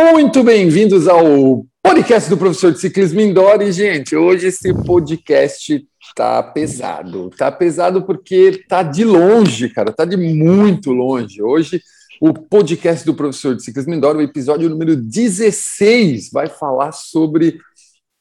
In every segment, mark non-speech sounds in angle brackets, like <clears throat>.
Muito bem-vindos ao podcast do professor de ciclismo indoor. E, gente, hoje esse podcast tá pesado. Tá pesado porque tá de longe, cara, tá de muito longe. Hoje o podcast do professor de ciclismo indoor, o episódio número 16, vai falar sobre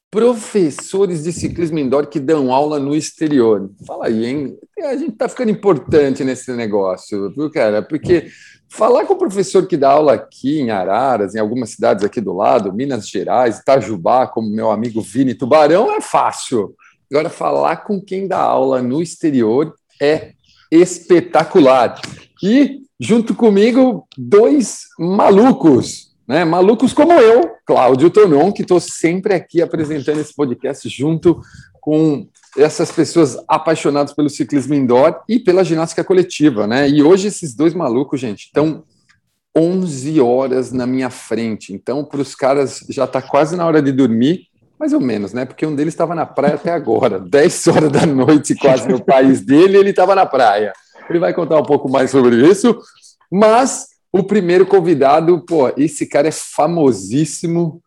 professores de ciclismo indoor que dão aula no exterior. Fala aí, hein? A gente tá ficando importante nesse negócio, viu, cara? Porque Falar com o professor que dá aula aqui em Araras, em algumas cidades aqui do lado, Minas Gerais, Itajubá, como meu amigo Vini Tubarão, é fácil. Agora, falar com quem dá aula no exterior é espetacular. E, junto comigo, dois malucos, né? Malucos como eu, Cláudio Tonon, que estou sempre aqui apresentando esse podcast junto com essas pessoas apaixonadas pelo ciclismo indoor e pela ginástica coletiva, né? E hoje esses dois malucos, gente, estão 11 horas na minha frente. Então, para os caras já está quase na hora de dormir, mais ou menos, né? Porque um deles estava na praia até agora, <laughs> 10 horas da noite, quase no país dele, ele estava na praia. Ele vai contar um pouco mais sobre isso, mas o primeiro convidado, pô, esse cara é famosíssimo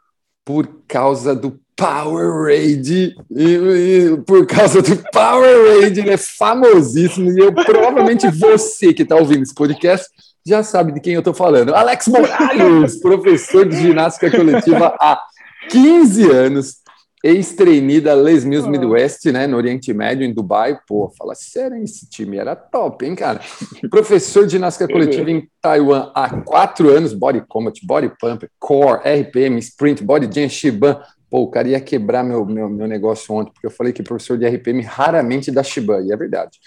por causa do Powerade, e, e, por causa do Powerade, ele é famosíssimo, e eu provavelmente você que está ouvindo esse podcast já sabe de quem eu estou falando. Alex Morales, professor de ginástica coletiva há 15 anos, ex-trainee da Les Mills Midwest, né, no Oriente Médio, em Dubai. Pô, fala sério, esse time era top, hein, cara? Professor de ginástica coletiva em Taiwan há quatro anos, body combat, body pump, core, RPM, sprint, body jam, shiban, Pô, o cara ia quebrar meu, meu, meu negócio ontem, porque eu falei que professor de RPM raramente dá Shiba, e é verdade.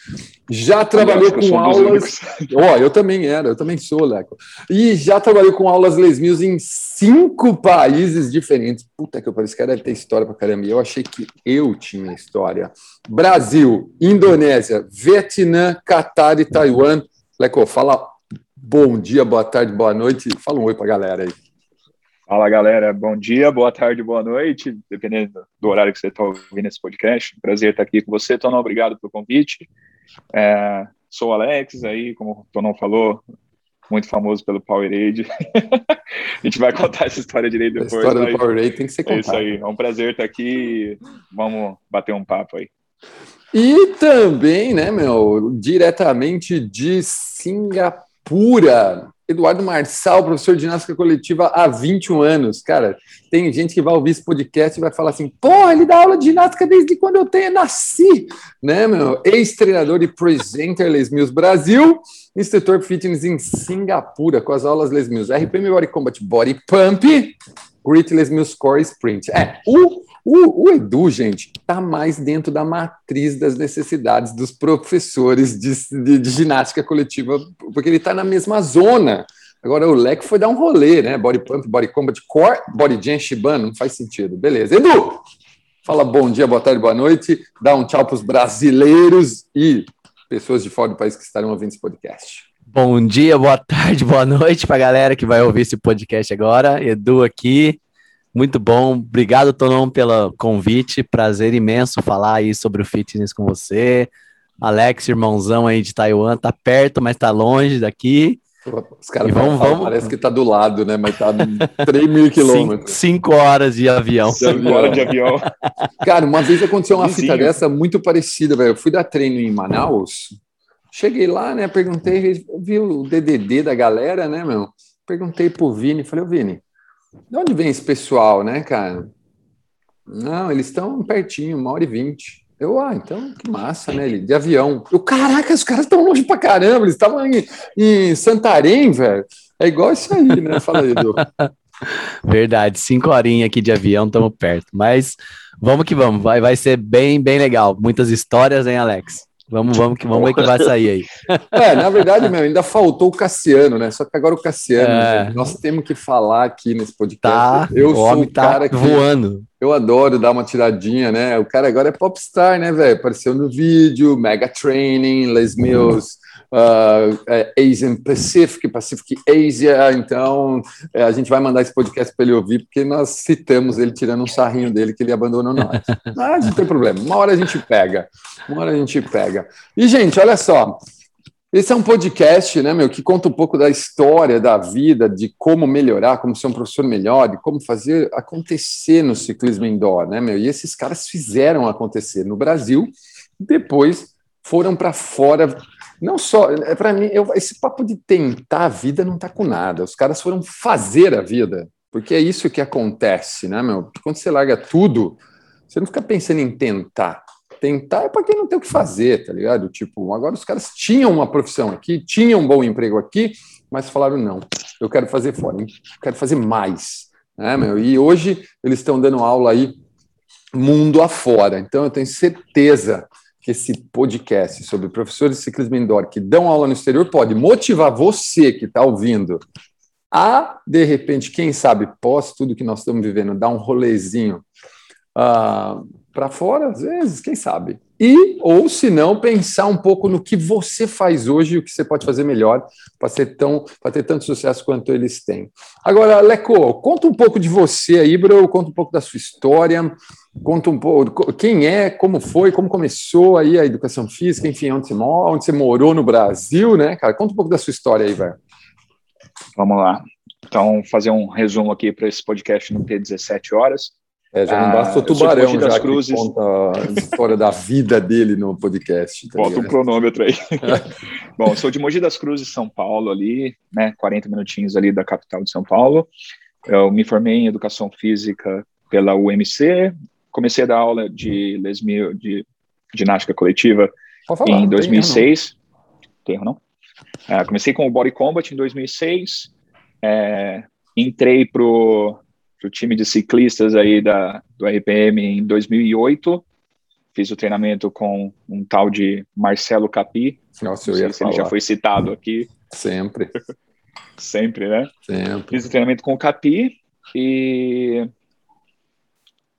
Já trabalhou com aulas. Ó, oh, eu também era, eu também sou, Leco. E já trabalhou com aulas Les Mills em cinco países diferentes. Puta que eu pareci, cara deve ter história pra caramba. E eu achei que eu tinha história. Brasil, Indonésia, Vietnã, Catar e Taiwan. Leco, fala bom dia, boa tarde, boa noite. Fala um oi pra galera aí. Fala galera, bom dia, boa tarde, boa noite, dependendo do horário que você está ouvindo esse podcast. Prazer estar aqui com você, Tonão, obrigado pelo convite. É, sou o Alex, aí, como o Tonão falou, muito famoso pelo Powerade. <laughs> a gente vai contar essa história direito depois. A história do Powerade tem que ser contada. É isso aí, é um prazer estar aqui, vamos bater um papo aí. E também, né, meu, diretamente de Singapura, Eduardo Marçal, professor de ginástica coletiva há 21 anos. Cara, tem gente que vai ouvir esse podcast e vai falar assim: pô, ele dá aula de ginástica desde quando eu tenho, nasci, né, meu? Ex-treinador e presenter Les Mills Brasil, instrutor fitness em Singapura, com as aulas Les Mills RPM Body Combat Body Pump, Grit Les Mills Core Sprint. É, o o, o Edu, gente, está mais dentro da matriz das necessidades dos professores de, de, de ginástica coletiva, porque ele está na mesma zona. Agora, o Leque foi dar um rolê, né? Body Pump, Body Combat, Core, Body Jam, Shibano, não faz sentido. Beleza. Edu, fala bom dia, boa tarde, boa noite, dá um tchau para os brasileiros e pessoas de fora do país que estarão ouvindo esse podcast. Bom dia, boa tarde, boa noite para a galera que vai ouvir esse podcast agora. Edu aqui, muito bom. Obrigado, Tonon, pelo convite. Prazer imenso falar aí sobre o fitness com você. Alex, irmãozão aí de Taiwan, tá perto, mas tá longe daqui. Os caras vão, vão, parece que tá do lado, né? Mas tá <laughs> 3 mil quilômetros. 5 horas de avião. 5 horas de avião. Cara, uma vez aconteceu uma Vizinho. fita dessa muito parecida, velho. Eu fui dar treino em Manaus, cheguei lá, né? Perguntei, vi o DDD da galera, né, meu? Perguntei pro Vini, falei, ô Vini, de onde vem esse pessoal, né, cara? Não, eles estão pertinho, uma hora e vinte. Eu, ah, então que massa, né? Ele, de avião. Eu, caraca, os caras estão longe pra caramba, eles estavam em, em Santarém, velho. É igual isso aí, né? Fala aí, Edu. <laughs> Verdade, cinco horinhas aqui de avião, estamos perto. Mas vamos que vamos, vai, vai ser bem, bem legal. Muitas histórias, hein, Alex? Vamos, vamos, que, vamos ver o que vai sair aí. <laughs> É, na verdade, meu, ainda faltou o Cassiano, né? Só que agora o Cassiano, é... nós temos que falar aqui nesse podcast. Tá, eu o sou o tá cara que voando. Eu adoro dar uma tiradinha, né? O cara agora é popstar, né, velho? Apareceu no vídeo, Mega Training, Les Mills uh, Asian Pacific, Pacific Asia. Então, é, a gente vai mandar esse podcast para ele ouvir, porque nós citamos ele tirando um sarrinho dele que ele abandonou nós. <laughs> Mas não tem problema, uma hora a gente pega. Uma hora a gente pega. E, gente, olha só. Esse é um podcast, né, meu, que conta um pouco da história da vida, de como melhorar, como ser um professor melhor, de como fazer acontecer no ciclismo indoor, né, meu? E esses caras fizeram acontecer no Brasil, depois foram para fora. Não só, é para mim, eu, esse papo de tentar a vida não tá com nada. Os caras foram fazer a vida, porque é isso que acontece, né, meu? Quando você larga tudo, você não fica pensando em tentar tentar é para quem não tem o que fazer, tá ligado? Tipo, agora os caras tinham uma profissão aqui, tinham um bom emprego aqui, mas falaram: não, eu quero fazer fora, eu quero fazer mais. Né, meu? E hoje eles estão dando aula aí mundo afora. Então eu tenho certeza que esse podcast sobre professores de ciclismo indoor que dão aula no exterior pode motivar você que está ouvindo a, de repente, quem sabe, pós tudo que nós estamos vivendo, dar um rolezinho uh, para fora, às vezes, quem sabe. E, ou se não, pensar um pouco no que você faz hoje e o que você pode fazer melhor para ser tão, para ter tanto sucesso quanto eles têm. Agora, Leco, conta um pouco de você aí, bro, conta um pouco da sua história, conta um pouco quem é, como foi, como começou aí a educação física, enfim, onde você mora, onde você morou no Brasil, né, cara? Conta um pouco da sua história aí, velho. Vamos lá. Então, fazer um resumo aqui para esse podcast não ter 17 horas. É, já não basta o ah, tubarão já Cruzes. conta a história da vida dele no podcast. Tá Bota um cronômetro aí. <laughs> Bom, sou de Mogi das Cruzes, São Paulo, ali, né, 40 minutinhos ali da capital de São Paulo. Eu me formei em Educação Física pela UMC, comecei a dar aula de lesmio, de ginástica coletiva falar, em 2006. Tem erro, não? É, comecei com o Body Combat em 2006, é, entrei pro para o time de ciclistas aí da, do RPM em 2008. Fiz o treinamento com um tal de Marcelo Capi. Nossa, eu ia se ele já foi citado aqui. Sempre. <laughs> Sempre, né? Sempre. Fiz o treinamento com o Capi e.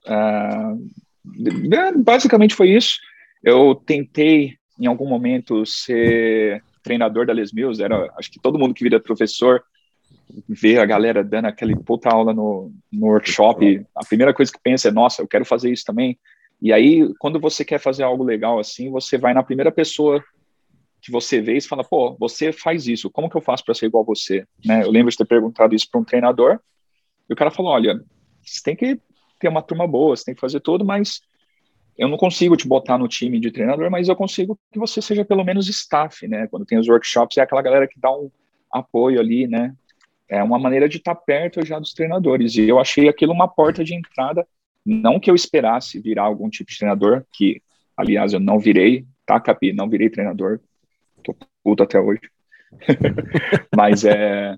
Uh, basicamente foi isso. Eu tentei, em algum momento, ser treinador da Les Mills. Era, acho que todo mundo que vira professor ver a galera dando aquele puta aula no, no workshop, a primeira coisa que pensa é, nossa, eu quero fazer isso também. E aí, quando você quer fazer algo legal assim, você vai na primeira pessoa que você vê e fala, pô, você faz isso, como que eu faço para ser igual a você? Né? Eu lembro de ter perguntado isso para um treinador, e o cara falou, olha, você tem que ter uma turma boa, você tem que fazer tudo, mas eu não consigo te botar no time de treinador, mas eu consigo que você seja pelo menos staff, né? Quando tem os workshops, é aquela galera que dá um apoio ali, né? é uma maneira de estar perto já dos treinadores. E eu achei aquilo uma porta de entrada. Não que eu esperasse virar algum tipo de treinador, que, aliás, eu não virei, tá, Capi? Não virei treinador. Tô puto até hoje. <laughs> Mas é.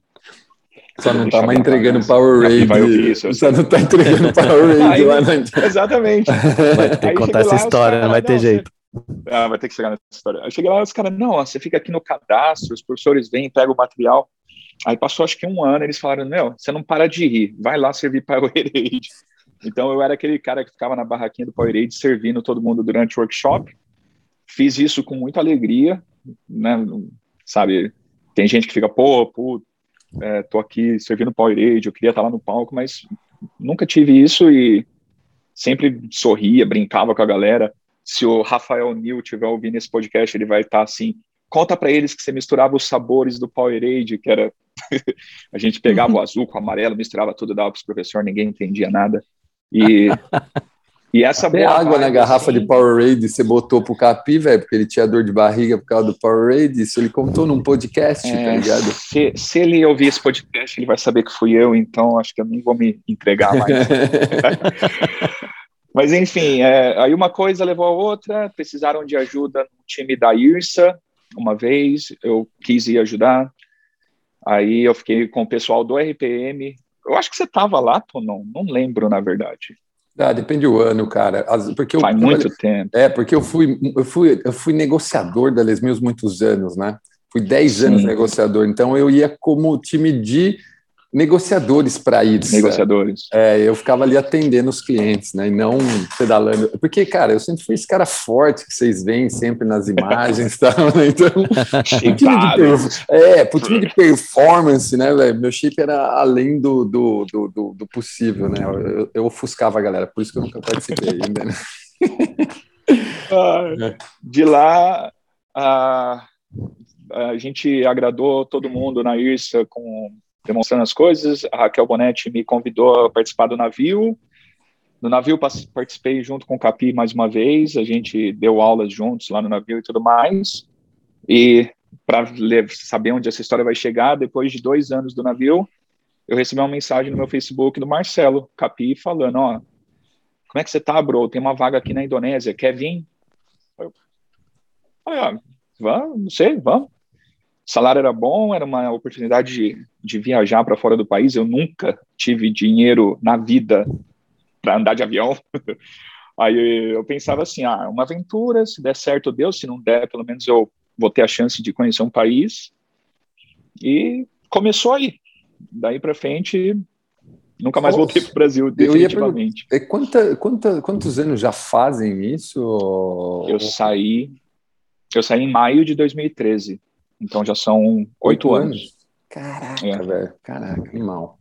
Só não tá mais entregando Power Raid. Só não tá entregando Power Raid lá na... <laughs> Exatamente. Vai ter que contar essa história, não vai ter jeito. Ah, vai ter que chegar nessa história. Eu cheguei lá, os caras, não, você fica aqui no cadastro, os professores vêm, pegam o material. Aí passou acho que um ano, eles falaram: Meu, você não para de rir, vai lá servir <laughs> Powerade. Então eu era aquele cara que ficava na barraquinha do Powerade servindo todo mundo durante o workshop. Fiz isso com muita alegria, né? Sabe, tem gente que fica, pô, pô, é, tô aqui servindo Powerade, eu queria estar lá no palco, mas nunca tive isso e sempre sorria, brincava com a galera. Se o Rafael Nil tiver ouvindo esse podcast, ele vai estar assim, conta para eles que você misturava os sabores do Powerade, que era <laughs> a gente pegava o azul com o amarelo, misturava tudo, dava para os professores, ninguém entendia nada. E, <laughs> e essa Até água na garrafa assim, de Powerade você botou pro Capi, velho, porque ele tinha dor de barriga por causa do Powerade. Isso ele contou num podcast, tá é, tá ligado? Se, se ele ouvir esse podcast, ele vai saber que fui eu, então acho que eu nem vou me entregar mais. <laughs> Mas enfim, é, aí uma coisa levou a outra, precisaram de ajuda no time da IRSA, uma vez, eu quis ir ajudar, aí eu fiquei com o pessoal do RPM, eu acho que você estava lá, Tonon, não lembro, na verdade. Ah, depende do ano, cara. Porque Faz eu, muito tempo. É, porque eu fui, eu fui, eu fui negociador da Les Mills muitos anos, né? Fui 10 anos negociador, então eu ia como time de negociadores para isso. Negociadores. É, eu ficava ali atendendo os clientes, né? E não pedalando. Porque, cara, eu sempre fui esse cara forte que vocês veem sempre nas imagens e tal, né? Então, <laughs> time é, pro time de performance, né, velho? Meu shape era além do, do, do, do, possível, né? Eu, eu, ofuscava a galera, por isso que eu nunca participei ainda, né? <laughs> Ah, de lá, ah, a gente agradou todo mundo na IRSA com demonstrando as coisas. A Raquel Bonetti me convidou a participar do navio. No navio participei junto com o Capi mais uma vez. A gente deu aulas juntos lá no navio e tudo mais. E para saber onde essa história vai chegar, depois de dois anos do navio, eu recebi uma mensagem no meu Facebook do Marcelo Capi falando, ó, como é que você tá, bro? Tem uma vaga aqui na Indonésia, quer vir? Eu falei, ah, vamos, não sei, vamos. Salário era bom, era uma oportunidade de, de viajar para fora do país. Eu nunca tive dinheiro na vida para andar de avião. <laughs> Aí eu pensava assim, ah, uma aventura, se der certo, Deus, se não der, pelo menos eu vou ter a chance de conhecer um país. E começou aí. Daí para frente, nunca mais voltei para o Brasil, definitivamente. Eu ia quanta, quanta, quantos anos já fazem isso? Eu saí, eu saí em maio de 2013. Então já são oito anos. anos. Caraca, é. velho. Caraca, animal.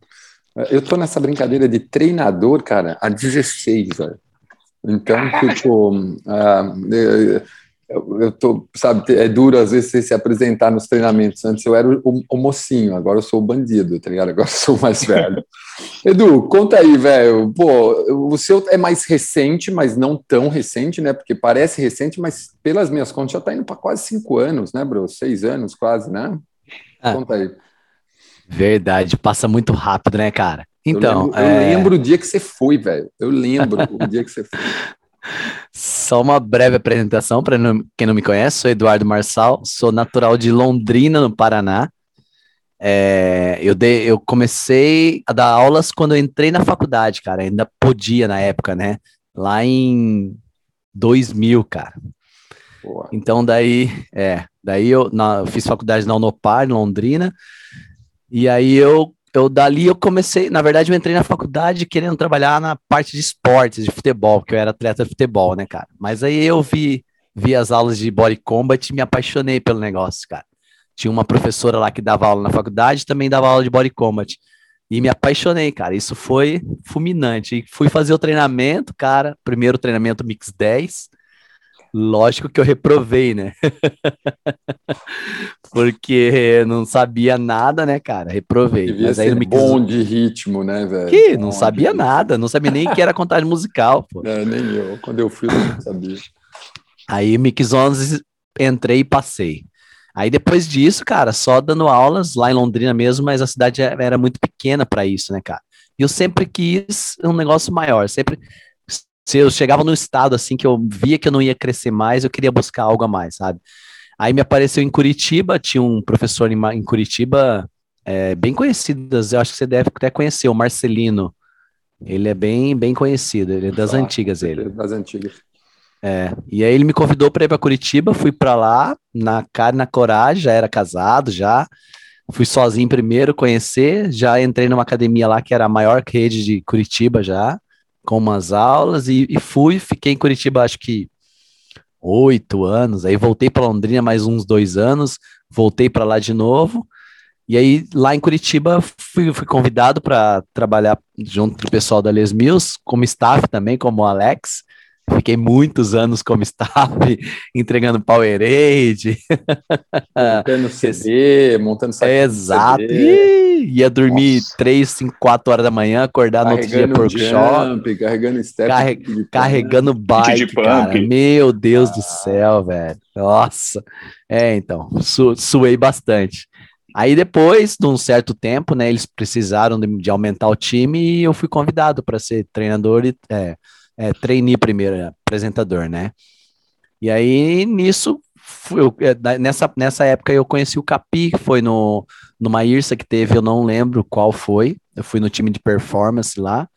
Eu tô nessa brincadeira de treinador, cara, há 16, velho. Então, <laughs> tipo, uh, eu, eu tô, sabe, é duro às vezes você se apresentar nos treinamentos. Antes eu era o, o, mocinho, agora eu sou o bandido, tá ligado? Agora eu sou o mais velho. <laughs> Edu, conta aí, velho. Pô, o seu é mais recente, mas não tão recente, né? Porque parece recente, mas pelas minhas contas já tá indo para quase cinco anos, né, bro? Seis anos quase, né? Ah, conta aí. Verdade, passa muito rápido, né, cara? Então, eu lembro, é... eu lembro o dia que você foi, velho. Eu lembro o dia que você foi. <laughs> Só uma breve apresentação para quem não me conhece, sou Eduardo Marçal, sou natural de Londrina, no Paraná. É, eu, dei, eu comecei a dar aulas quando eu entrei na faculdade, cara, ainda podia na época, né? Lá em 2000, cara. Boa. Então daí, é, daí eu, na, eu fiz faculdade na Unopar, em Londrina, e aí eu eu dali eu comecei, na verdade eu entrei na faculdade querendo trabalhar na parte de esportes, de futebol, porque eu era atleta de futebol, né, cara? Mas aí eu vi, vi as aulas de body combat e me apaixonei pelo negócio, cara. Tinha uma professora lá que dava aula na faculdade, também dava aula de body combat. E me apaixonei, cara. Isso foi fulminante. E fui fazer o treinamento, cara. Primeiro treinamento Mix 10. Lógico que eu reprovei, né? <laughs> Porque não sabia nada, né, cara? Reprovei. Devia Mas aí ser bom de ritmo, né, velho? Que? Não sabia nada. Não sabia nem que era contagem musical, pô. É, nem eu. Quando eu fui, eu não sabia. Aí, Mix 11, entrei e passei. Aí, depois disso, cara, só dando aulas lá em Londrina mesmo, mas a cidade era muito pequena para isso, né, cara? E eu sempre quis um negócio maior. Sempre se eu chegava no estado assim que eu via que eu não ia crescer mais, eu queria buscar algo a mais, sabe? Aí me apareceu em Curitiba, tinha um professor em, em Curitiba é, bem conhecido, eu acho que você deve até conhecer, o Marcelino. Ele é bem, bem conhecido, ele é das ah, antigas, ele. Das antigas. É, e aí ele me convidou para ir para Curitiba, fui para lá, na cara na coragem, já era casado, já. Fui sozinho primeiro conhecer, já entrei numa academia lá que era a maior rede de Curitiba já com umas aulas e, e fui, fiquei em Curitiba acho que oito anos, aí voltei para Londrina mais uns dois anos, voltei para lá de novo, e aí lá em Curitiba fui, fui convidado para trabalhar junto do pessoal da Les Mills, como staff também, como o Alex, Fiquei muitos anos como staff, <laughs> entregando Powerade. Montando <laughs> CD, montando saco Exato. E ia dormir Nossa. 3, 5, 4 horas da manhã, acordar no outro dia por workshop. Carregando step. Carre... Carregando bike, cara. Meu Deus ah. do céu, velho. Nossa. É, então, su suei bastante. Aí depois, de um certo tempo, né, eles precisaram de, de aumentar o time e eu fui convidado para ser treinador e... É, é, trainee primeiro, é, apresentador, né? E aí, nisso, eu, é, nessa, nessa época eu conheci o Capi, que foi no, numa IRSA que teve, eu não lembro qual foi, eu fui no time de performance lá,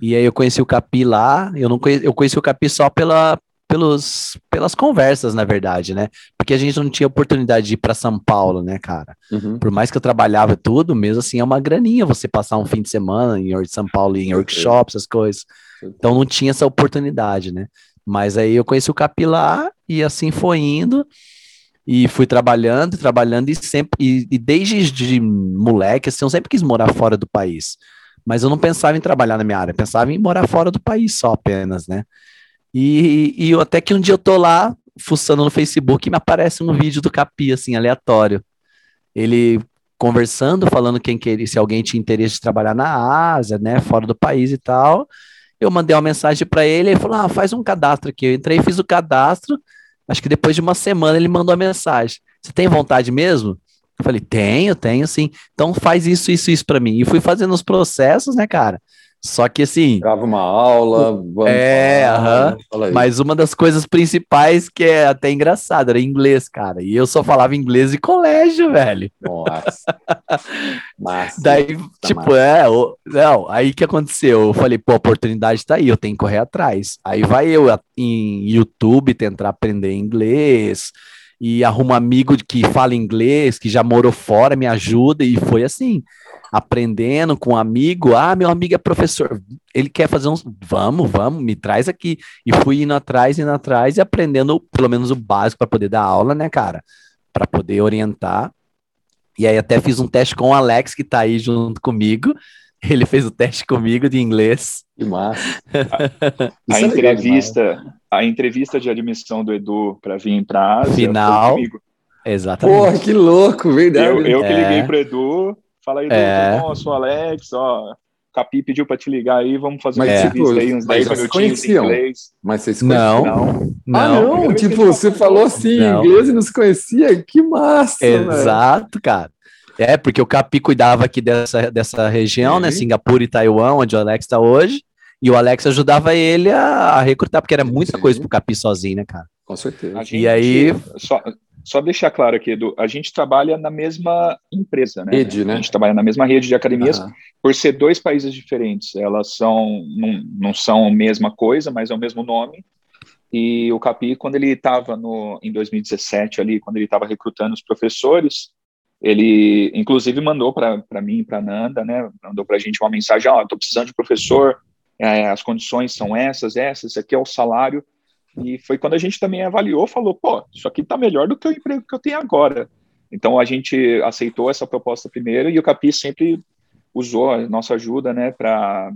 e aí eu conheci o Capi lá, eu não conheci, eu conheci o Capi só pela, pelos, pelas conversas, na verdade, né? Porque a gente não tinha oportunidade de ir para São Paulo, né, cara? Uhum. Por mais que eu trabalhava tudo, mesmo assim é uma graninha você passar um fim de semana em São Paulo em workshops, essas coisas. Então não tinha essa oportunidade, né? Mas aí eu conheci o Capilar e assim foi indo e fui trabalhando, trabalhando e sempre e, e desde de moleque assim, eu sempre quis morar fora do país. Mas eu não pensava em trabalhar na minha área, pensava em morar fora do país só apenas, né? E, e até que um dia eu tô lá, fuçando no Facebook e me aparece um vídeo do Capi, assim, aleatório. Ele conversando, falando quem queria, se alguém tinha interesse de trabalhar na Ásia, né, fora do país e tal. Eu mandei uma mensagem para ele, ele falou: ah, faz um cadastro aqui. Eu entrei, fiz o cadastro. Acho que depois de uma semana ele mandou a mensagem: Você tem vontade mesmo? Eu falei: Tenho, tenho sim. Então faz isso, isso, isso para mim. E fui fazendo os processos, né, cara? Só que assim. Grava uma aula. Vamos é, aham. Mas uma das coisas principais que é até engraçado era inglês, cara. E eu só falava inglês de colégio, velho. Nossa. <laughs> massa. Daí, tá tipo, massa. é. O, não, aí que aconteceu? Eu falei, pô, a oportunidade tá aí, eu tenho que correr atrás. Aí vai eu em YouTube tentar aprender inglês e arrumo um amigo que fala inglês, que já morou fora, me ajuda, e foi assim aprendendo com um amigo. Ah, meu amigo é professor, ele quer fazer uns. Vamos, vamos, me traz aqui. E fui indo atrás, indo atrás e aprendendo pelo menos o básico para poder dar aula, né, cara? Para poder orientar. E aí até fiz um teste com o Alex, que tá aí junto comigo. Ele fez o teste comigo de inglês. Que massa. a, a é entrevista, a entrevista de admissão do Edu para vir para a Ásia Final. Exatamente. Porra, que louco, verdade. Eu, eu que liguei é. pro Edu, Fala aí, é. Doutor, sou Alex, ó. Capi pediu para te ligar aí, vamos fazer mas, uma entrevista tipo, aí, uns 10 minutinhos em inglês. Mas vocês conheciam? Não. não. Ah, não? Tipo, você falou assim em inglês e não se conhecia? Que massa, Exato, cara. É, porque o Capi cuidava aqui dessa, dessa região, uhum. né? Singapura e Taiwan, onde o Alex está hoje. E o Alex ajudava ele a, a recrutar, porque era muita Sim. coisa pro Capi sozinho, né, cara? Com certeza. Gente, e aí. Só, só deixar claro aqui, Edu, a gente trabalha na mesma empresa, né? Rede, né? A gente trabalha na mesma rede de academias, uhum. por ser dois países diferentes. Elas são, não, não são a mesma coisa, mas é o mesmo nome. E o Capi, quando ele estava em 2017 ali, quando ele estava recrutando os professores, ele inclusive mandou para mim, para Nanda, né? Mandou para a gente uma mensagem: ó, oh, estou precisando de professor, é, as condições são essas, essas, esse aqui é o salário. E foi quando a gente também avaliou, falou, pô, isso aqui está melhor do que o emprego que eu tenho agora. Então a gente aceitou essa proposta primeiro e o Capi sempre usou a nossa ajuda, né, para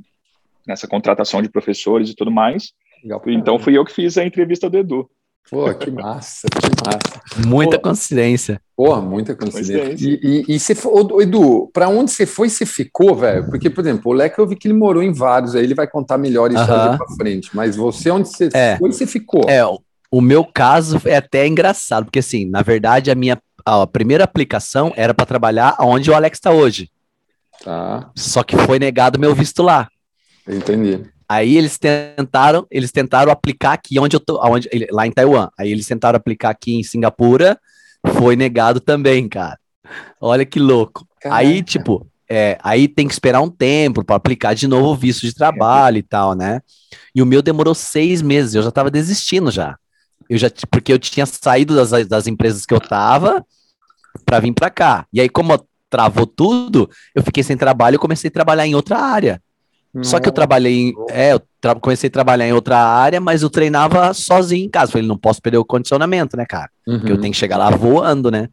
nessa contratação de professores e tudo mais. Legal, então fui eu que fiz a entrevista do Edu. Pô, que massa, que massa. Muita Pô, coincidência. Porra, muita coincidência. E, e, e você, ô, Edu, para onde você foi, você ficou, velho? Porque, por exemplo, o Leque eu vi que ele morou em vários, aí ele vai contar melhor isso uh -huh. para frente. Mas você, onde você é, foi, você ficou? É, o meu caso é até engraçado, porque assim, na verdade, a minha a primeira aplicação era para trabalhar onde o Alex está hoje. Tá. Só que foi negado meu visto lá. Entendi. Aí eles tentaram, eles tentaram aplicar aqui onde eu tô, onde, lá em Taiwan. Aí eles tentaram aplicar aqui em Singapura, foi negado também, cara. Olha que louco. Caraca. Aí, tipo, é, aí tem que esperar um tempo para aplicar de novo o visto de trabalho e tal, né? E o meu demorou seis meses, eu já tava desistindo já. Eu já, porque eu tinha saído das, das empresas que eu tava para vir para cá. E aí, como travou tudo, eu fiquei sem trabalho e comecei a trabalhar em outra área. Só que eu trabalhei em, é, eu tra comecei a trabalhar em outra área, mas eu treinava sozinho em casa. Falei, não posso perder o condicionamento, né, cara? Uhum. Porque eu tenho que chegar lá voando, né?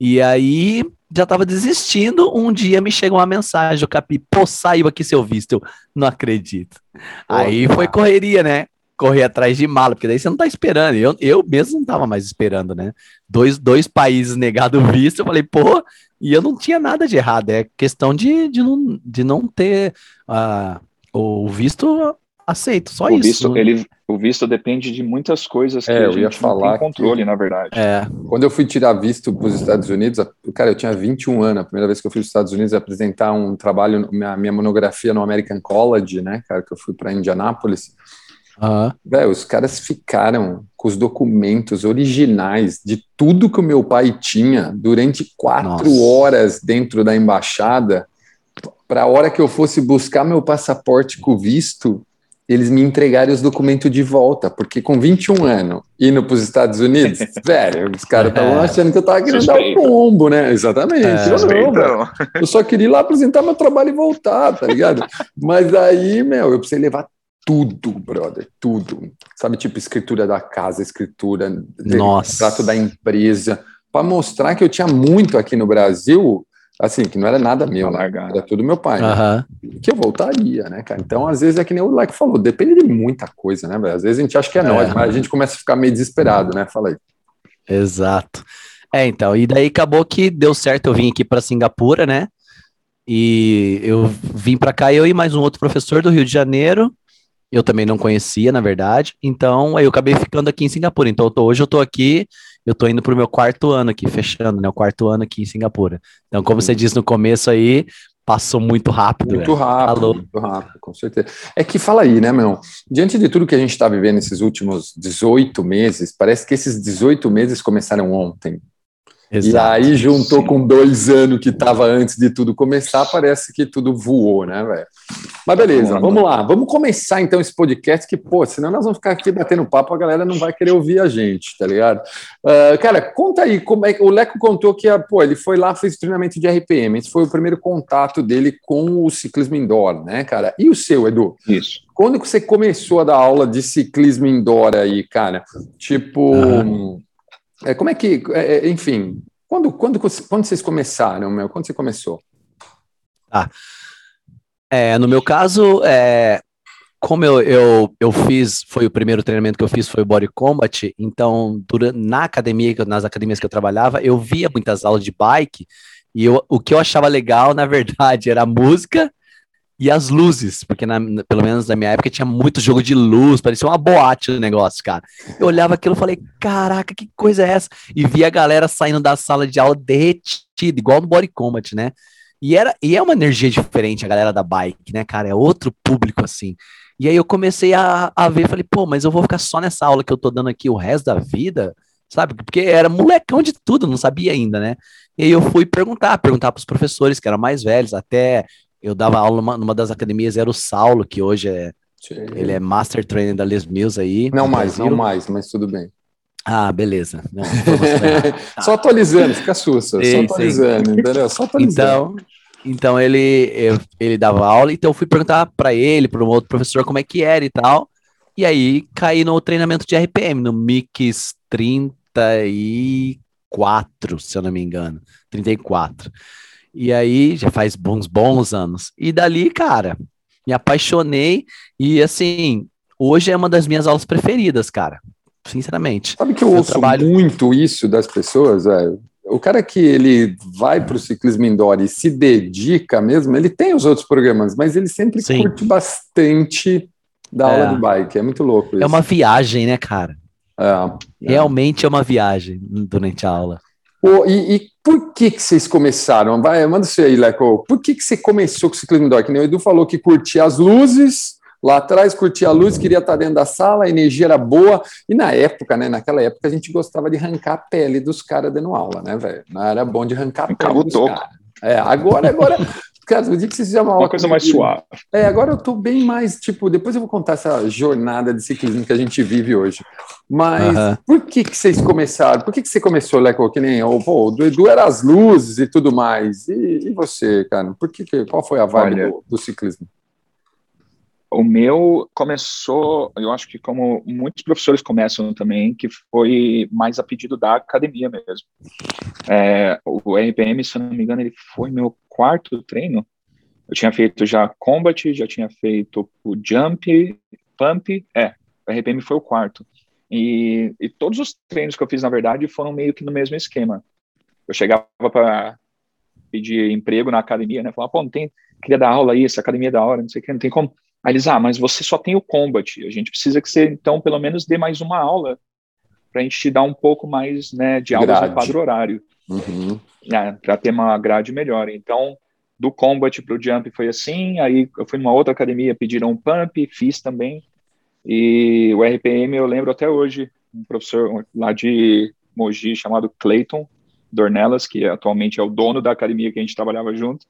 E aí já tava desistindo. Um dia me chega uma mensagem, o Capi, pô, saiu aqui seu visto. Eu não acredito. Pô, aí cara. foi correria, né? Correr atrás de mala, porque daí você não tá esperando. Eu, eu mesmo não tava mais esperando, né? Dois, dois países negado visto, eu falei, pô, e eu não tinha nada de errado, é questão de, de, não, de não ter uh, o visto aceito, só o isso. Visto, ele, o visto depende de muitas coisas que é, a gente ia falar controle, que... na verdade. É. Quando eu fui tirar visto para os Estados Unidos, cara, eu tinha 21 anos, a primeira vez que eu fui para os Estados Unidos apresentar um trabalho, minha, minha monografia no American College, né, cara, que eu fui para Indianápolis, Uhum. Véio, os caras ficaram com os documentos originais de tudo que o meu pai tinha durante quatro Nossa. horas dentro da embaixada. Para a hora que eu fosse buscar meu passaporte com visto, eles me entregarem os documentos de volta, porque com 21 anos, indo para os Estados Unidos, <laughs> velho, os caras estavam é. achando que eu estava querendo Suspeita. dar um pombo, né? Exatamente. É. Eu, não, eu só queria ir lá apresentar meu trabalho e voltar, tá ligado? <laughs> Mas aí, meu, eu precisei levar tudo, brother, tudo. Sabe, tipo, escritura da casa, escritura, Nossa. trato da empresa, para mostrar que eu tinha muito aqui no Brasil, Assim, que não era nada meu, né? era tudo meu pai. Né? Que eu voltaria, né, cara? Então, às vezes é que nem o Leque falou, depende de muita coisa, né, velho? Às vezes a gente acha que é, é nós, mas a gente começa a ficar meio desesperado, né? Fala aí. Exato. É, então, e daí acabou que deu certo, eu vim aqui para Singapura, né? E eu vim para cá, eu e mais um outro professor do Rio de Janeiro. Eu também não conhecia, na verdade. Então, aí eu acabei ficando aqui em Singapura. Então, eu tô, hoje eu tô aqui, eu tô indo pro meu quarto ano aqui, fechando, né? O quarto ano aqui em Singapura. Então, como você disse no começo aí, passou muito rápido. Muito rápido, Falou. muito rápido, com certeza. É que fala aí, né, meu? Diante de tudo que a gente está vivendo esses últimos 18 meses, parece que esses 18 meses começaram ontem. Exato. E aí juntou Sim. com dois anos que estava antes de tudo começar, parece que tudo voou, né, velho? Mas beleza, vamos lá. Vamos começar então esse podcast que, pô, senão nós vamos ficar aqui batendo papo, a galera não vai querer ouvir a gente, tá ligado? Uh, cara, conta aí, como é que o Leco contou que, pô, ele foi lá, fez treinamento de RPM, esse foi o primeiro contato dele com o ciclismo indoor, né, cara? E o seu, Edu? Isso. Quando que você começou a dar aula de ciclismo indoor aí, cara? Tipo... Uhum. É, como é que, é, é, enfim, quando, quando, quando vocês começaram, meu? Quando você começou? Ah, é, no meu caso, é, como eu, eu, eu fiz, foi o primeiro treinamento que eu fiz, foi o Body Combat, então, durante, na academia, nas academias que eu trabalhava, eu via muitas aulas de bike, e eu, o que eu achava legal, na verdade, <laughs> era a música e as luzes, porque na, pelo menos na minha época tinha muito jogo de luz, parecia uma boate o negócio, cara. Eu olhava aquilo e falei, caraca, que coisa é essa? E via a galera saindo da sala de aula derretida, igual no Body Combat, né? E, era, e é uma energia diferente a galera da bike, né, cara? É outro público, assim. E aí eu comecei a, a ver, falei, pô, mas eu vou ficar só nessa aula que eu tô dando aqui o resto da vida, sabe? Porque era molecão de tudo, não sabia ainda, né? E aí eu fui perguntar, perguntar para os professores que eram mais velhos, até eu dava aula numa, numa das academias, era o Saulo, que hoje é. Sim. Ele é Master Trainer da Les Mills aí. Não mais, Brasil. não mais, mas tudo bem. Ah, beleza. Não, <laughs> tá. Só atualizando, fica sussa. Sim, só atualizando, entendeu? Só atualizando. Então, então ele, eu, ele dava aula, então eu fui perguntar para ele, para um outro professor, como é que era e tal. E aí caí no treinamento de RPM, no Mix 34, se eu não me engano. 34. E aí já faz bons, bons anos. E dali, cara, me apaixonei e assim, hoje é uma das minhas aulas preferidas, cara. Sinceramente. Sabe que eu, eu ouço trabalho... muito isso das pessoas, velho? O cara que ele vai para o ciclismo indoor e se dedica mesmo, ele tem os outros programas, mas ele sempre Sim. curte bastante da é. aula de bike. É muito louco isso. É uma viagem, né, cara? É, é. Realmente é uma viagem durante a aula. E, e, por que, que vocês começaram? Vai, manda você aí, Leco. Por que, que você começou com o ciclismo indoor? Que nem o Edu falou que curtia as luzes, lá atrás curtia a luz, queria estar dentro da sala, a energia era boa. E na época, né? Naquela época, a gente gostava de arrancar a pele dos caras dando aula, né, velho? Era bom de arrancar a pele dos caras. É, agora, agora, Cara, o dia que você fizer uma, uma coisa mais suave. É, agora eu tô bem mais, tipo, depois eu vou contar essa jornada de ciclismo que a gente vive hoje. Mas uh -huh. por que que vocês começaram? Por que que você começou, Leco, que nem o pô, do Edu era as luzes e tudo mais. E, e você, cara? Por que, que qual foi a vibe Olha, do, do ciclismo? O meu começou, eu acho que como muitos professores começam também, que foi mais a pedido da academia mesmo. É, o RPM, se não me engano, ele foi meu quarto treino. Eu tinha feito já combat, já tinha feito o jump, pump, é, o RPM foi o quarto. E, e todos os treinos que eu fiz, na verdade, foram meio que no mesmo esquema. Eu chegava para pedir emprego na academia, né? Falava, pô, não tem, queria dar aula aí, essa academia é da hora, não sei o que, não tem como. Aí eles, ah, mas você só tem o combat, a gente precisa que você, então, pelo menos dê mais uma aula para a gente te dar um pouco mais né, de aulas grade. no quadro horário. Uhum. É, para ter uma grade melhor. Então, do combat para o jump foi assim, aí eu fui numa outra academia, pediram um pump, fiz também. E o RPM eu lembro até hoje, um professor lá de Mogi chamado Clayton Dornelas, que atualmente é o dono da academia que a gente trabalhava junto.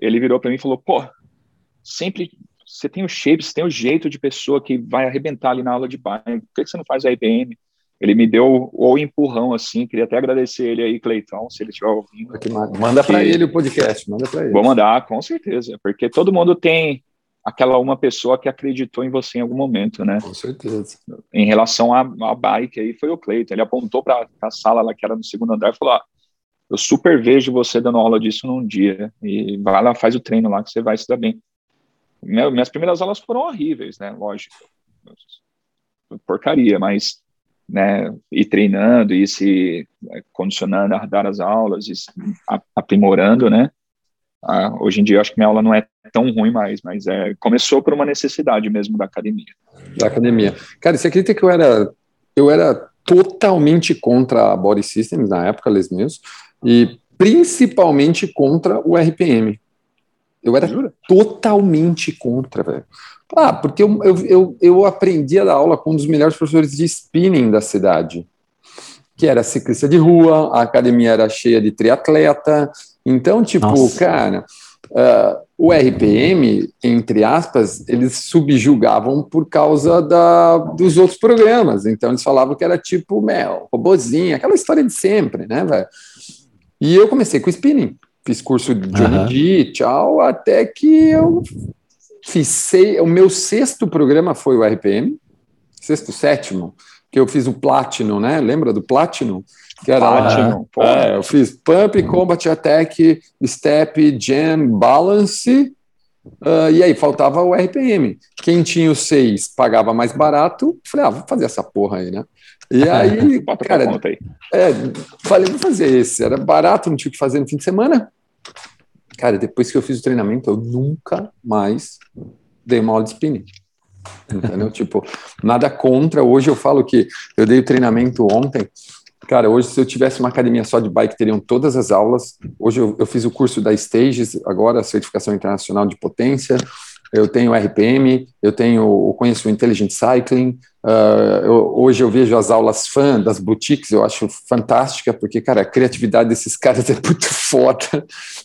Ele virou para mim e falou: pô, sempre você tem o shape, você tem o jeito de pessoa que vai arrebentar ali na aula de bike, por que você não faz a IBM? Ele me deu o empurrão, assim, queria até agradecer ele aí, Cleitão, se ele estiver ouvindo. Manda para ele o podcast, manda para ele. Vou mandar, com certeza, porque todo mundo tem aquela uma pessoa que acreditou em você em algum momento, né? Com certeza. Em relação à, à bike aí, foi o Cleiton, ele apontou para a sala lá que era no segundo andar e falou, ah, eu super vejo você dando aula disso num dia. E vai lá, faz o treino lá que você vai se dar bem. Minhas primeiras aulas foram horríveis, né? Lógico. Porcaria, mas né, ir treinando e se é, condicionando a dar as aulas e aprimorando, né? Ah, hoje em dia eu acho que minha aula não é tão ruim mais, mas é, começou por uma necessidade mesmo da academia. Da academia. Cara, você acredita que eu era eu era totalmente contra a Body Systems na época, Les Meus, e principalmente contra o RPM. Eu era Jura? totalmente contra, velho. Ah, porque eu, eu, eu, eu aprendi a dar aula com um dos melhores professores de spinning da cidade, que era ciclista de rua, a academia era cheia de triatleta. Então, tipo, Nossa. cara, uh, o RPM, entre aspas, eles subjugavam por causa da, dos outros programas. Então, eles falavam que era tipo, mel, robozinho, aquela história de sempre, né, velho? E eu comecei com spinning. Fiz curso de Johnny uhum. G, tchau, até que eu fiz sei, o meu sexto programa foi o RPM, sexto, sétimo, que eu fiz o Platinum, né? Lembra do Platinum? Que era Platinum, é, eu fiz Pump, Combat Attack, Step, Jam, Balance, uh, e aí faltava o RPM. Quem tinha o seis pagava mais barato, falei, ah, vou fazer essa porra aí, né? E <laughs> aí, cara, aí. É, falei, vou fazer esse. Era barato, não tinha o que fazer no fim de semana. Cara, depois que eu fiz o treinamento, eu nunca mais dei uma aula de spinning. Entendeu? <laughs> tipo, nada contra. Hoje eu falo que eu dei o treinamento ontem. Cara, hoje, se eu tivesse uma academia só de bike, teriam todas as aulas. Hoje eu, eu fiz o curso da Stages, agora, certificação internacional de potência eu tenho RPM, eu tenho, eu conheço o Intelligent Cycling, uh, eu, hoje eu vejo as aulas fã das boutiques, eu acho fantástica, porque, cara, a criatividade desses <laughs> caras é muito foda,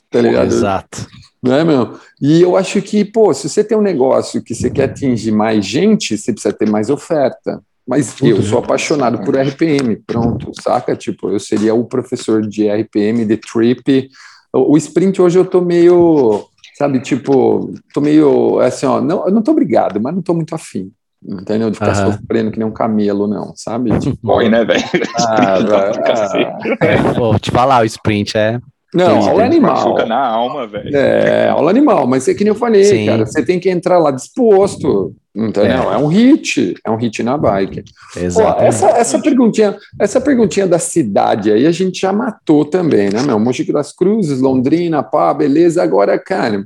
tá ligado? Exato. Não é, meu? E eu acho que, pô, se você tem um negócio que você quer atingir mais gente, você precisa ter mais oferta. Mas eu sou apaixonado por RPM, pronto, saca? Tipo, eu seria o professor de RPM, de trip. O sprint hoje eu tô meio sabe? Tipo, tô meio assim, ó, não, eu não tô obrigado, mas não tô muito afim. Entendeu? De ficar uhum. sofrendo que nem um camelo, não, sabe? <laughs> Tipo, né, velho? <laughs> Ah, ah, Vou te falar, o sprint é. Não, aula animal. na alma, velho. É, aula animal, mas é que nem eu falei, Sim. cara, você tem que entrar lá disposto, entendeu? É, é um hit, é um hit na bike. Exato. Essa, essa, perguntinha, essa perguntinha da cidade aí a gente já matou também, né, meu? Mogi das Cruzes, Londrina, pá, beleza. Agora, cara,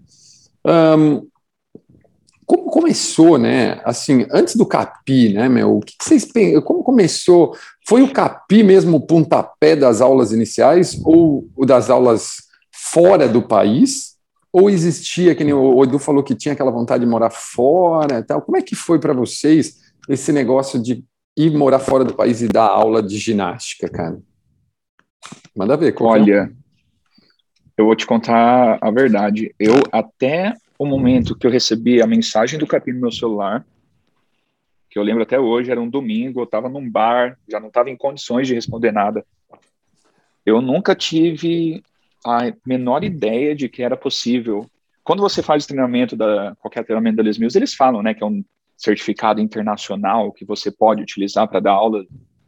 um, como começou, né? Assim, antes do Capi, né, meu? O que, vocês pensam? Como começou? Foi o Capi mesmo o pontapé das aulas iniciais ou das aulas fora do país? Ou existia, que nem o Edu falou que tinha aquela vontade de morar fora tal? Como é que foi para vocês esse negócio de ir morar fora do país e dar aula de ginástica, cara? Manda ver. Olha, eu vou te contar a verdade. Eu até o momento que eu recebi a mensagem do Capim no meu celular, que eu lembro até hoje, era um domingo, eu estava num bar, já não estava em condições de responder nada. Eu nunca tive a menor ideia de que era possível. Quando você faz o treinamento da qualquer treinamento da Les Mills, eles falam, né, que é um certificado internacional que você pode utilizar para dar aula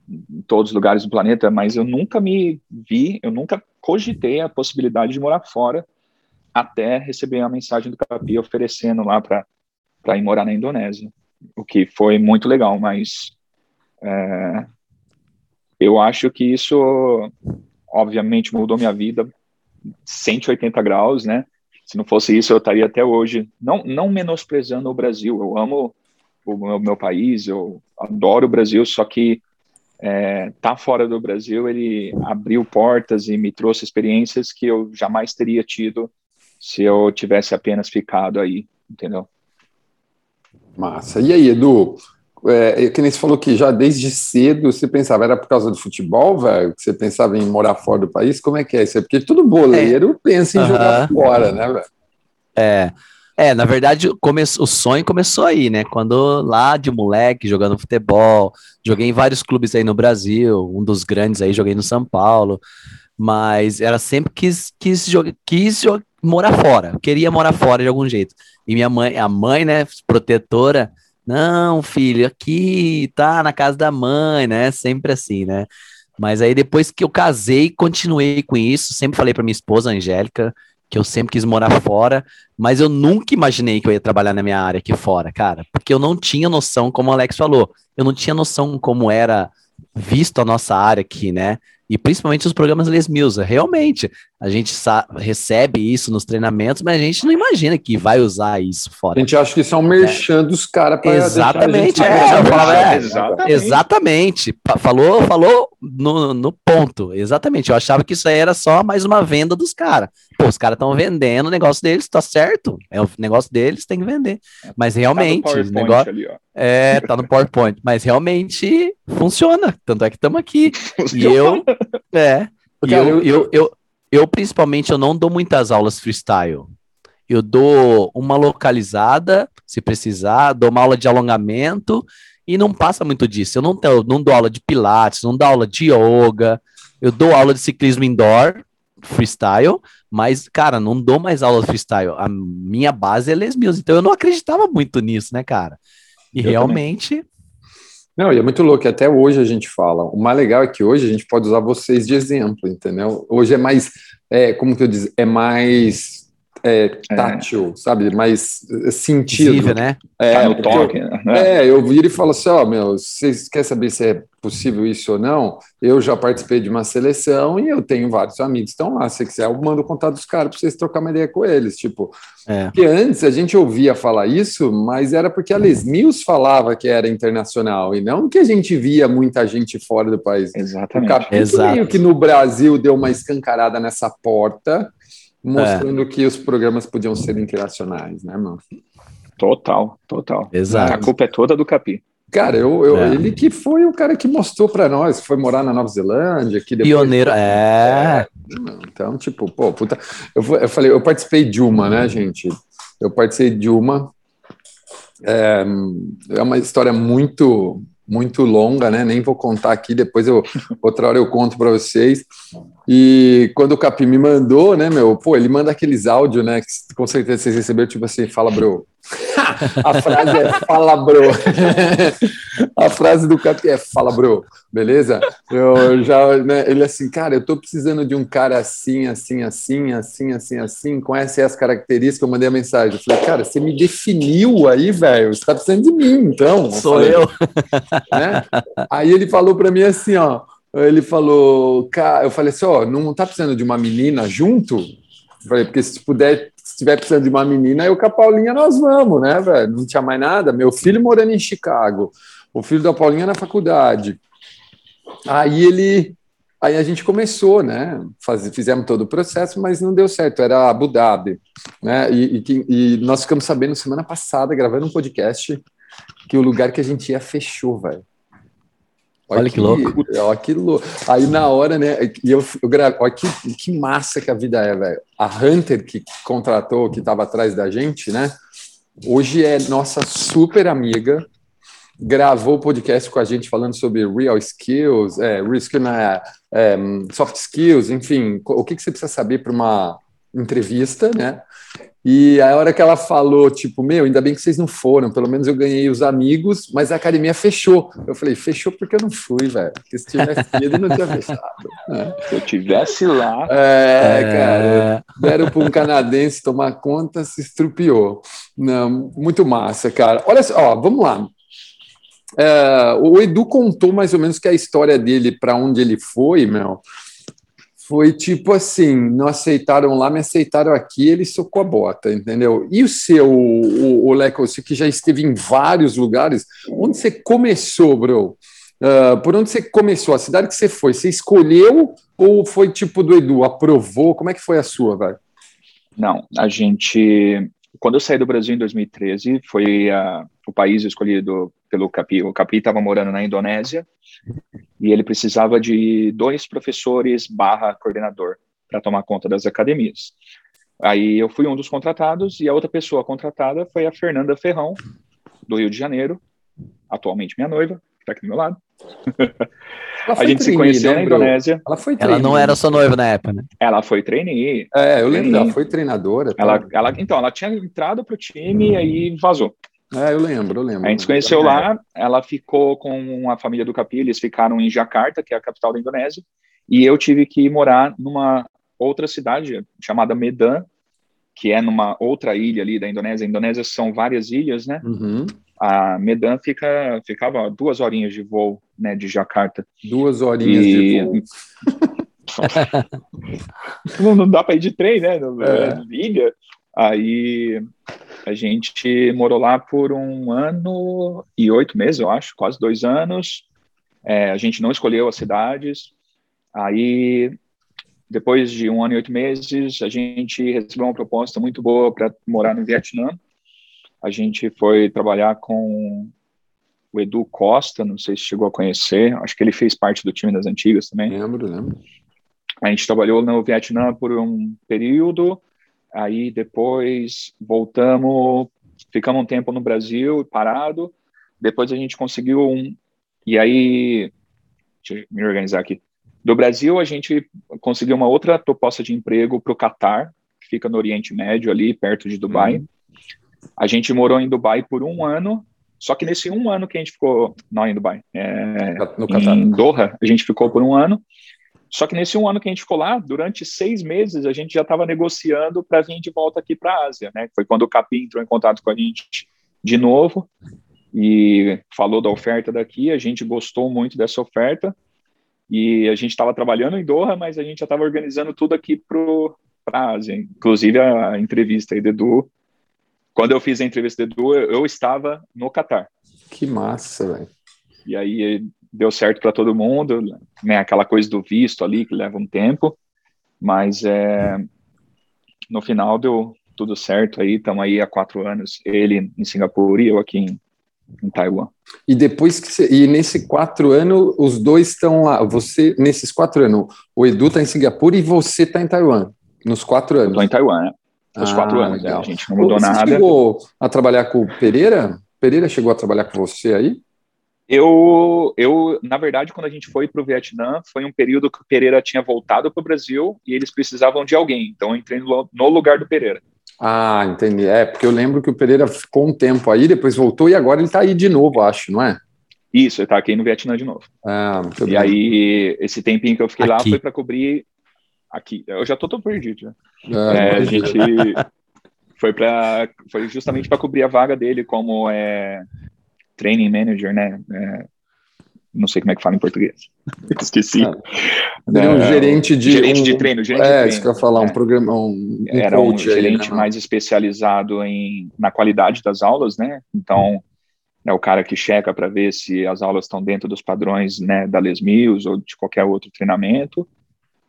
em todos os lugares do planeta, mas eu nunca me vi, eu nunca cogitei a possibilidade de morar fora até receber a mensagem do Capi oferecendo lá para ir morar na Indonésia, o que foi muito legal, mas é, eu acho que isso, obviamente, mudou minha vida 180 graus, né? Se não fosse isso, eu estaria até hoje, não, não menosprezando o Brasil, eu amo o meu, meu país, eu adoro o Brasil, só que é, tá fora do Brasil, ele abriu portas e me trouxe experiências que eu jamais teria tido se eu tivesse apenas ficado aí, entendeu? Massa. E aí, Edu? É, é, que nem você falou que já desde cedo você pensava, era por causa do futebol, velho? Que você pensava em morar fora do país? Como é que é isso? Porque todo boleiro é. pensa em jogar fora, né, velho? É. É, na verdade, o sonho começou aí, né? Quando lá de moleque, jogando futebol, joguei em vários clubes aí no Brasil, um dos grandes aí, joguei no São Paulo, mas era sempre quis, quis, quis morar fora, queria morar fora de algum jeito. E minha mãe, a mãe, né, protetora, não, filho, aqui tá na casa da mãe, né? Sempre assim, né? Mas aí depois que eu casei, continuei com isso. Sempre falei para minha esposa, Angélica, que eu sempre quis morar fora, mas eu nunca imaginei que eu ia trabalhar na minha área aqui fora, cara, porque eu não tinha noção, como o Alex falou, eu não tinha noção como era visto a nossa área aqui, né? E principalmente os programas Les Mills. Realmente, a gente recebe isso nos treinamentos, mas a gente não imagina que vai usar isso fora. A gente acha que isso é um merchan dos caras para Exatamente, é, falava, é, exatamente. exatamente. Falou, falou no, no ponto. Exatamente. Eu achava que isso aí era só mais uma venda dos caras. Pô, os caras estão vendendo o negócio deles, tá certo. É o negócio deles, tem que vender. Mas realmente, tá o negócio. Ali, é, tá no PowerPoint. Mas realmente funciona. Tanto é que estamos aqui. e eu. É. E eu, eu, eu, eu, principalmente, eu não dou muitas aulas freestyle. Eu dou uma localizada, se precisar, dou uma aula de alongamento e não passa muito disso. Eu não, tenho, não dou aula de pilates, não dou aula de yoga, eu dou aula de ciclismo indoor, freestyle, mas, cara, não dou mais aula de freestyle. A minha base é Les Mills, então eu não acreditava muito nisso, né, cara? E eu realmente também. Não, e é muito louco, até hoje a gente fala. O mais legal é que hoje a gente pode usar vocês de exemplo, entendeu? Hoje é mais, é, como que eu diz, é mais é, é. tátil, é. sabe? Mais é, sentido. Visível, né? É, tá no toque. Eu, né? É, eu viro e falo assim, ó, oh, meu, vocês querem saber se é possível isso ou não? Eu já participei de uma seleção e eu tenho vários amigos que estão lá. Se quiser, eu mando o contato dos caras para vocês trocar uma ideia com eles. Tipo, é. porque antes a gente ouvia falar isso, mas era porque a Les Mills falava que era internacional e não que a gente via muita gente fora do país. Exatamente. O capítulo Exato. que no Brasil deu uma escancarada nessa porta mostrando é. que os programas podiam ser internacionais, né, mano? Total, total. Exato. A culpa é toda do Capi. Cara, eu, eu é. ele que foi o cara que mostrou para nós, foi morar na Nova Zelândia, que depois... Pioneiro, é. Então, tipo, pô, puta. Eu, eu falei, eu participei de uma, né, gente? Eu participei de uma. É, é uma história muito muito longa, né? Nem vou contar aqui, depois eu outra hora eu conto para vocês. E quando o Capi me mandou, né, meu, pô, ele manda aqueles áudios, né, que com certeza vocês receberam, tipo assim, fala, bro. <laughs> a frase é fala, bro. a frase do Capi é fala, bro, beleza? Eu já, né, ele assim, cara, eu tô precisando de um cara assim, assim, assim, assim, assim, assim, com essas características. Eu mandei a mensagem, eu falei, cara, você me definiu aí, velho, você tá precisando de mim, então. Sou eu. Né? Aí ele falou para mim assim, ó, ele falou, cara, eu falei assim, ó, não tá precisando de uma menina junto? Eu falei, porque se puder, se tiver precisando de uma menina, eu com a Paulinha nós vamos, né, velho? Não tinha mais nada. Meu filho morando em Chicago, o filho da Paulinha na faculdade. Aí ele, aí a gente começou, né? Faz, fizemos todo o processo, mas não deu certo. Era Abu Dhabi, né? E, e, e nós ficamos sabendo semana passada, gravando um podcast, que o lugar que a gente ia fechou, velho. Olha, que, que, louco. Olha que louco. Aí na hora, né? E eu, eu gravo, olha que, que massa que a vida é, velho. A Hunter que contratou, que estava atrás da gente, né? Hoje é nossa super amiga. Gravou o podcast com a gente falando sobre real skills, é, real skill, é, é, soft skills, enfim, o que, que você precisa saber para uma entrevista, né? E a hora que ela falou, tipo, meu, ainda bem que vocês não foram, pelo menos eu ganhei os amigos, mas a academia fechou. Eu falei, fechou porque eu não fui, velho. Porque se tivesse ido, não tinha fechado. Né? <laughs> Se eu tivesse lá. É, é... cara, deram para um canadense tomar conta, se estrupiou. Não, muito massa, cara. Olha só, ó, vamos lá. É, o Edu contou mais ou menos que a história dele, para onde ele foi, meu foi tipo assim, não aceitaram lá, me aceitaram aqui, ele socou a bota, entendeu? E o seu, o, o Leco, você que já esteve em vários lugares, onde você começou, bro? Uh, por onde você começou? A cidade que você foi, você escolheu ou foi tipo do Edu, aprovou? Como é que foi a sua, velho? Não, a gente quando eu saí do Brasil em 2013, foi o país escolhido pelo Capi. O Capi estava morando na Indonésia e ele precisava de dois professores barra coordenador para tomar conta das academias. Aí eu fui um dos contratados e a outra pessoa contratada foi a Fernanda Ferrão, do Rio de Janeiro, atualmente minha noiva, que está aqui do meu lado. <laughs> a gente se conheceu na Indonésia. Ela foi Ela não era sua noiva na época, né? Ela foi trainee. É, eu lembro, ela foi treinadora. Ela, ela, então, ela tinha entrado pro time e aí vazou. É, eu lembro, eu lembro. A gente se conheceu lá, ela ficou com a família do Capi, eles ficaram em Jakarta, que é a capital da Indonésia, e eu tive que morar numa outra cidade chamada Medan, que é numa outra ilha ali da Indonésia. A Indonésia são várias ilhas, né? Uhum. A Medan fica, ficava duas horinhas de voo, né, de Jakarta. Duas horinhas e... de voo. <laughs> não, não, dá para ir de trem, né? É. Ilha. Aí a gente morou lá por um ano e oito meses, eu acho, quase dois anos. É, a gente não escolheu as cidades. Aí, depois de um ano e oito meses, a gente recebeu uma proposta muito boa para morar no Vietnã. A gente foi trabalhar com o Edu Costa, não sei se chegou a conhecer, acho que ele fez parte do time das antigas também. Lembro, lembro. A gente trabalhou no Vietnã por um período, aí depois voltamos, ficamos um tempo no Brasil parado, depois a gente conseguiu um, e aí, deixa eu me organizar aqui. Do Brasil, a gente conseguiu uma outra proposta de emprego para o Catar, que fica no Oriente Médio, ali perto de Dubai. Uhum. A gente morou em Dubai por um ano, só que nesse um ano que a gente ficou, não em Dubai, é, no Catar. em Doha, a gente ficou por um ano. Só que nesse um ano que a gente ficou lá, durante seis meses, a gente já estava negociando para vir de volta aqui para a Ásia, né? Foi quando o Capim entrou em contato com a gente de novo e falou da oferta daqui. A gente gostou muito dessa oferta e a gente estava trabalhando em Doha, mas a gente já estava organizando tudo aqui para a Ásia, inclusive a, entrevista aí do Edu. Quando eu fiz a entrevista do Edu, eu, eu estava no Catar. Que massa, velho. E aí deu certo para todo mundo, né? Aquela coisa do visto ali que leva um tempo, mas é, no final deu tudo certo aí. Estamos aí há quatro anos, ele em Singapura e eu aqui em, em Taiwan. E depois que você, e nesse quatro anos os dois estão lá. Você nesses quatro anos, o Edu está em Singapura e você está em Taiwan. Nos quatro anos. Estou em Taiwan, né? Nos ah, quatro anos, né? a gente não mudou você nada. Você chegou a trabalhar com o Pereira? Pereira chegou a trabalhar com você aí? Eu, eu, na verdade, quando a gente foi para o Vietnã, foi um período que o Pereira tinha voltado para o Brasil e eles precisavam de alguém. Então, eu entrei no, no, lugar do Pereira. Ah, entendi. É, porque eu lembro que o Pereira ficou um tempo aí, depois voltou e agora ele está aí de novo, acho, não é? Isso, ele está aqui no Vietnã de novo. Ah, e bem. aí, esse tempinho que eu fiquei aqui. lá foi para cobrir. Aqui, eu já estou todo perdido. Já. Ah, é, a gente foi para, foi justamente para cobrir a vaga dele como é training manager, né? É, não sei como é que fala em português. <laughs> Esqueci. Ah, é, um gerente de gerente um, de treino, gerente é, de treino. isso que eu ia falar, um é. programa, um, um era um gerente aí, né? mais especializado em na qualidade das aulas, né? Então é o cara que checa para ver se as aulas estão dentro dos padrões, né, da Les Mills ou de qualquer outro treinamento.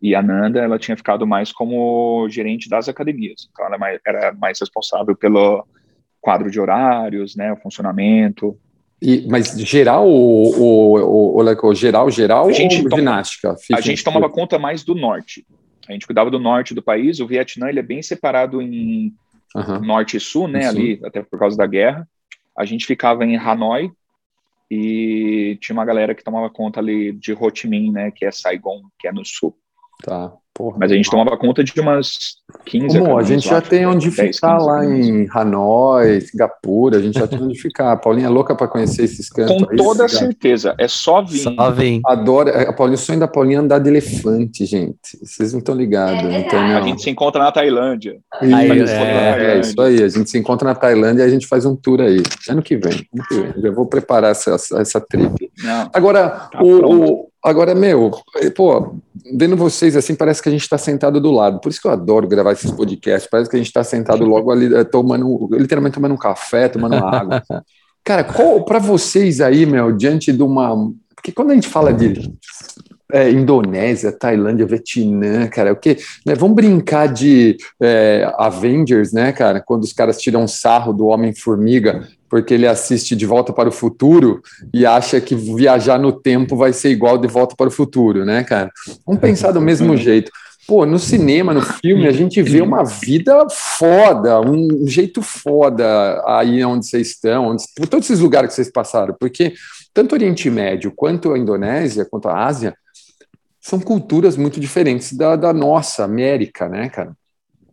E a Nanda, ela tinha ficado mais como gerente das academias. Então ela é era mais responsável pelo quadro de horários, né, o funcionamento, e, mas geral ou, ou, ou, geral, geral a gente ou toma, ginástica? A gente tomava conta mais do norte. A gente cuidava do norte do país. O Vietnã ele é bem separado em uhum. norte e sul, né? Sim. Ali, até por causa da guerra. A gente ficava em Hanoi e tinha uma galera que tomava conta ali de Ho Chi Minh, né? Que é Saigon, que é no sul. Tá. Porra, Mas a gente tomava conta de umas 15 Bom, a gente já tem onde 10, ficar lá em Hanoi, Singapura, a gente já tem onde ficar. A Paulinha é louca para conhecer esses cantos. Com aí, toda certeza, é só vir. Só vir. Adora, a Paulinha, o sonho da Paulinha é andar de elefante, gente. Vocês não estão ligados, é A gente se encontra na Tailândia. Isso, aí, é, é, isso aí, a gente se encontra na Tailândia e a gente faz um tour aí. Ano que vem, ano que vem. Já vou preparar essa, essa trip. Não, Agora, tá o, o Agora, meu, pô, vendo vocês assim, parece que a gente está sentado do lado. Por isso que eu adoro gravar esses podcasts. Parece que a gente está sentado logo ali, eh, tomando, literalmente tomando um café, tomando uma água. Cara, para vocês aí, meu, diante de uma. Porque quando a gente fala de é, Indonésia, Tailândia, Vietnã, cara, o que? Né, vamos brincar de é, Avengers, né, cara? Quando os caras tiram sarro do Homem-Formiga porque ele assiste De Volta para o Futuro e acha que viajar no tempo vai ser igual De Volta para o Futuro, né, cara? Vamos pensar do mesmo <laughs> jeito. Pô, no cinema, no filme, a gente vê uma vida foda, um jeito foda aí onde vocês estão, onde, por todos esses lugares que vocês passaram, porque tanto o Oriente Médio quanto a Indonésia, quanto a Ásia, são culturas muito diferentes da, da nossa América, né, cara?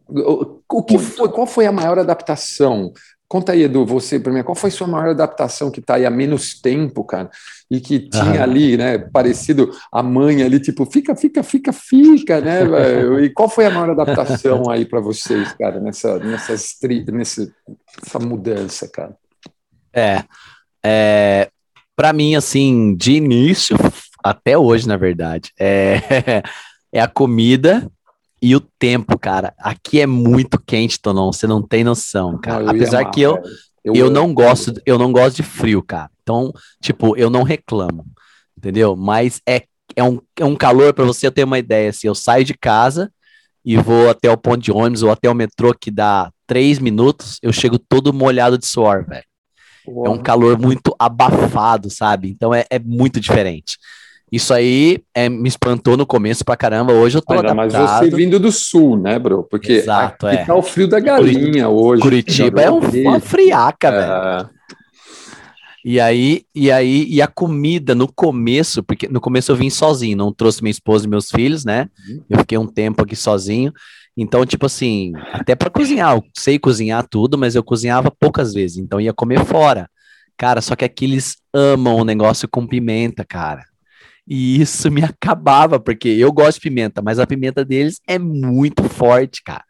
O, o que foi, qual foi a maior adaptação Conta aí, Edu, você primeiro, qual foi a sua maior adaptação que está aí há menos tempo, cara? E que tinha ali, né, parecido a mãe ali, tipo, fica, fica, fica, fica, né? Véio? E qual foi a maior adaptação aí para vocês, cara, nessa, nessas, nessa, nessa mudança, cara? É, é para mim, assim, de início, até hoje, na verdade, é, <laughs> é a comida e o tempo, cara. Aqui é muito quente, Tonon, você não tem noção, cara. Não, Apesar amar, que eu, eu, eu não gosto, eu não gosto de frio, cara. Então, tipo, eu não reclamo, entendeu? Mas é, é, um, é um calor para você ter uma ideia. Assim, eu saio de casa e vou até o ponto de ônibus ou até o metrô que dá três minutos, eu chego todo molhado de suor, velho. É um calor muito abafado, sabe? Então é, é muito diferente. Isso aí é, me espantou no começo pra caramba. Hoje eu tô adaptado. Mas você vindo do sul, né, bro? Porque Exato, aqui é. tá o frio da galinha hoje. Curitiba é um, uma friaca, é. velho. E aí, e aí, e a comida no começo, porque no começo eu vim sozinho, não trouxe minha esposa e meus filhos, né? Uhum. Eu fiquei um tempo aqui sozinho. Então, tipo assim, até para cozinhar, eu sei cozinhar tudo, mas eu cozinhava poucas vezes, então ia comer fora. Cara, só que aqui eles amam o negócio com pimenta, cara. E isso me acabava, porque eu gosto de pimenta, mas a pimenta deles é muito forte, cara.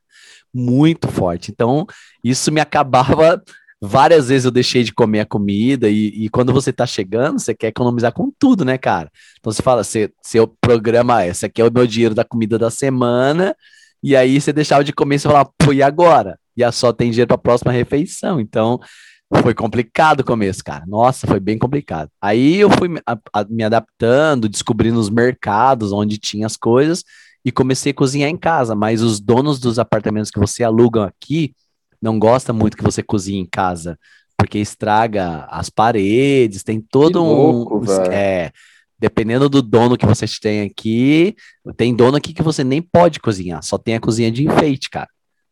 Muito forte. Então, isso me acabava. <laughs> Várias vezes eu deixei de comer a comida, e, e quando você tá chegando, você quer economizar com tudo, né, cara? Então você fala, você, seu programa, esse aqui é o meu dinheiro da comida da semana, e aí você deixava de comer e você falava, pô, e agora? E só tem dinheiro para a próxima refeição. Então, foi complicado o começo, cara. Nossa, foi bem complicado. Aí eu fui me, a, a, me adaptando, descobrindo os mercados onde tinha as coisas e comecei a cozinhar em casa. Mas os donos dos apartamentos que você aluga aqui não gostam muito que você cozinhe em casa, porque estraga as paredes, tem todo louco, um. É, dependendo do dono que você tem aqui, tem dono aqui que você nem pode cozinhar, só tem a cozinha de enfeite, cara.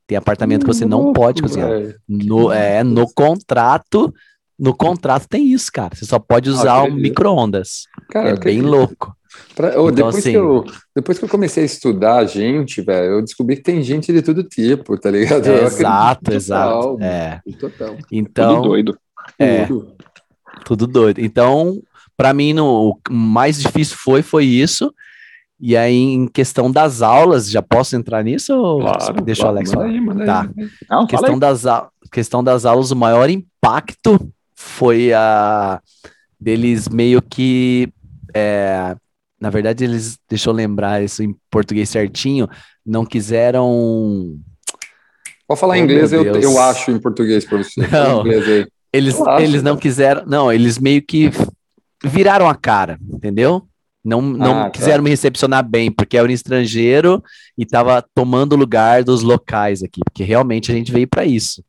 Tem apartamento que você não pode cozinhar. No, é, no contrato, no contrato tem isso, cara. Você só pode usar o micro-ondas. É bem louco. Pra, oh, então, depois, assim, que eu, depois que eu comecei a estudar gente, velho, eu descobri que tem gente de todo tipo, tá ligado? É, exato, exato. É. Total. Então, tudo doido. É, tudo. tudo doido. Então, para mim, no, o mais difícil foi, foi isso. E aí, em questão das aulas, já posso entrar nisso? Ou claro, deixa claro, o Alex falar? Aí, tá. Aí. Não, questão, das, questão das aulas, o maior impacto foi a deles meio que. É, na verdade, eles, deixa eu lembrar isso em português certinho, não quiseram. Pode falar oh, em inglês, eu, eu acho em português para você. <laughs> Não, eles, eles não quiseram. Não, eles meio que viraram a cara, entendeu? Não, não ah, quiseram tá. me recepcionar bem, porque era um estrangeiro e estava tomando lugar dos locais aqui, porque realmente a gente veio para isso.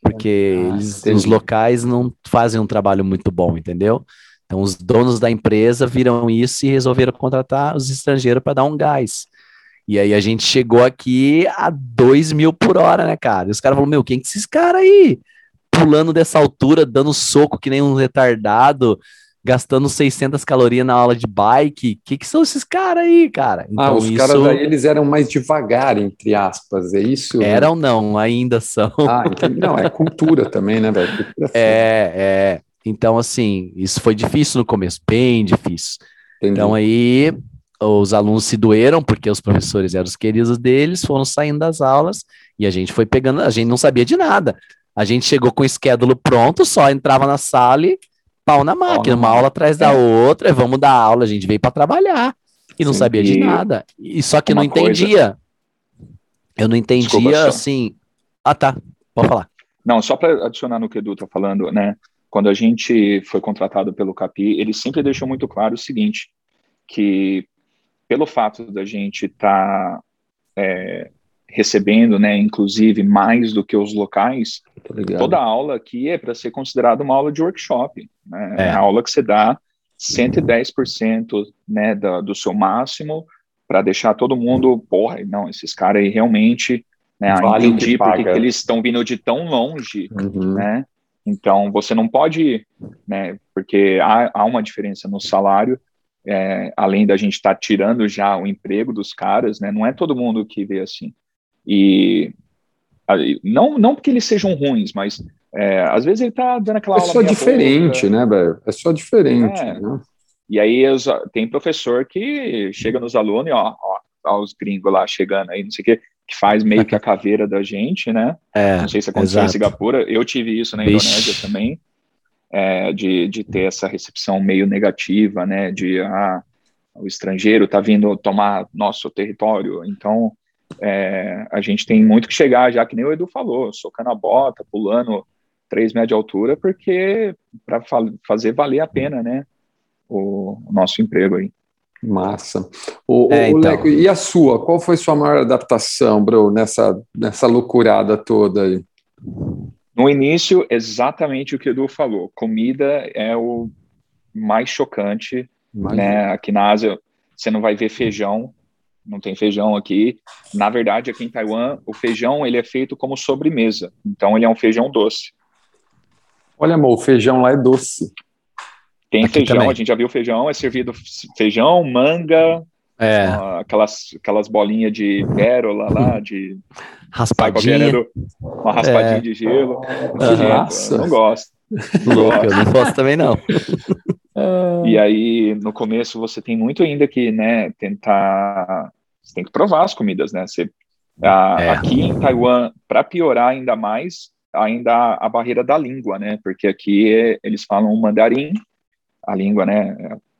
Porque ah, eles, os locais não fazem um trabalho muito bom, entendeu? Então, os donos da empresa viram isso e resolveram contratar os estrangeiros para dar um gás. E aí a gente chegou aqui a 2 mil por hora, né, cara? E os caras falaram: Meu, quem que é esses caras aí? Pulando dessa altura, dando soco que nem um retardado, gastando 600 calorias na aula de bike. O que, que são esses caras aí, cara? Ah, então, ah, os isso... caras aí, eles eram mais devagar, entre aspas, é isso? Eram não, ainda são. Ah, entendi. não, é cultura também, né, velho? É, é. Então, assim, isso foi difícil no começo, bem difícil. Entendi. Então aí os alunos se doeram porque os professores eram os queridos deles, foram saindo das aulas e a gente foi pegando, a gente não sabia de nada. A gente chegou com o schedule pronto, só entrava na sala e pau na máquina, uma aula atrás da é. outra, vamos dar aula, a gente veio para trabalhar e não Sim, sabia de nada. E só que não entendia. Coisa... Eu não entendia Desculpa, assim. Ah, tá. Pode falar. Não, só para adicionar no que o Edu tá falando, né? Quando a gente foi contratado pelo Capi, ele sempre deixou muito claro o seguinte, que pelo fato da gente estar tá, é, recebendo, né, inclusive mais do que os locais, toda aula aqui é para ser considerada uma aula de workshop, né? É. a aula que você dá 110% né, da, do seu máximo para deixar todo mundo, porra, não, esses caras aí realmente, né, vale entendi porque eles estão vindo de tão longe, uhum. né, então você não pode, né, porque há, há uma diferença no salário, é, além da gente estar tá tirando já o emprego dos caras, né, não é todo mundo que vê assim. E não, não porque eles sejam ruins, mas É, às vezes ele está dando aquela é aula. Só diferente, boca. né, velho? É só diferente, é. né? E aí tem professor que chega nos alunos e ó, ó, ó os gringos lá chegando aí, não sei o quê, que faz meio que a caveira da gente, né? <laughs> É, não sei se aconteceu exato. em Singapura, eu tive isso na Indonésia também, é, de, de ter essa recepção meio negativa, né? De ah, o estrangeiro está vindo tomar nosso território, então é, a gente tem muito que chegar, já que nem o Edu falou, socando a bota, pulando 3 metros de altura, porque para fa fazer valer a pena, né, o, o nosso emprego aí. Massa. O, é, o então. Leco, e a sua? Qual foi sua maior adaptação, bro, nessa, nessa loucurada toda aí? No início, exatamente o que o Edu falou. Comida é o mais chocante, Imagina. né? Aqui na Ásia, você não vai ver feijão, não tem feijão aqui. Na verdade, aqui em Taiwan, o feijão ele é feito como sobremesa. Então, ele é um feijão doce. Olha, amor, o feijão lá é doce. Tem Aqui feijão, também. a gente já viu feijão, é servido feijão, manga, é. aquelas, aquelas bolinhas de pérola lá, de. Raspadinha. Do, uma raspadinha é. de gelo. Nossa. Eu não gosto. Louco, eu não gosto também não. <laughs> e aí, no começo, você tem muito ainda que, né, tentar. Você tem que provar as comidas, né? Você, a, é. Aqui em Taiwan, para piorar ainda mais, ainda a barreira da língua, né? Porque aqui eles falam mandarim, a língua, né?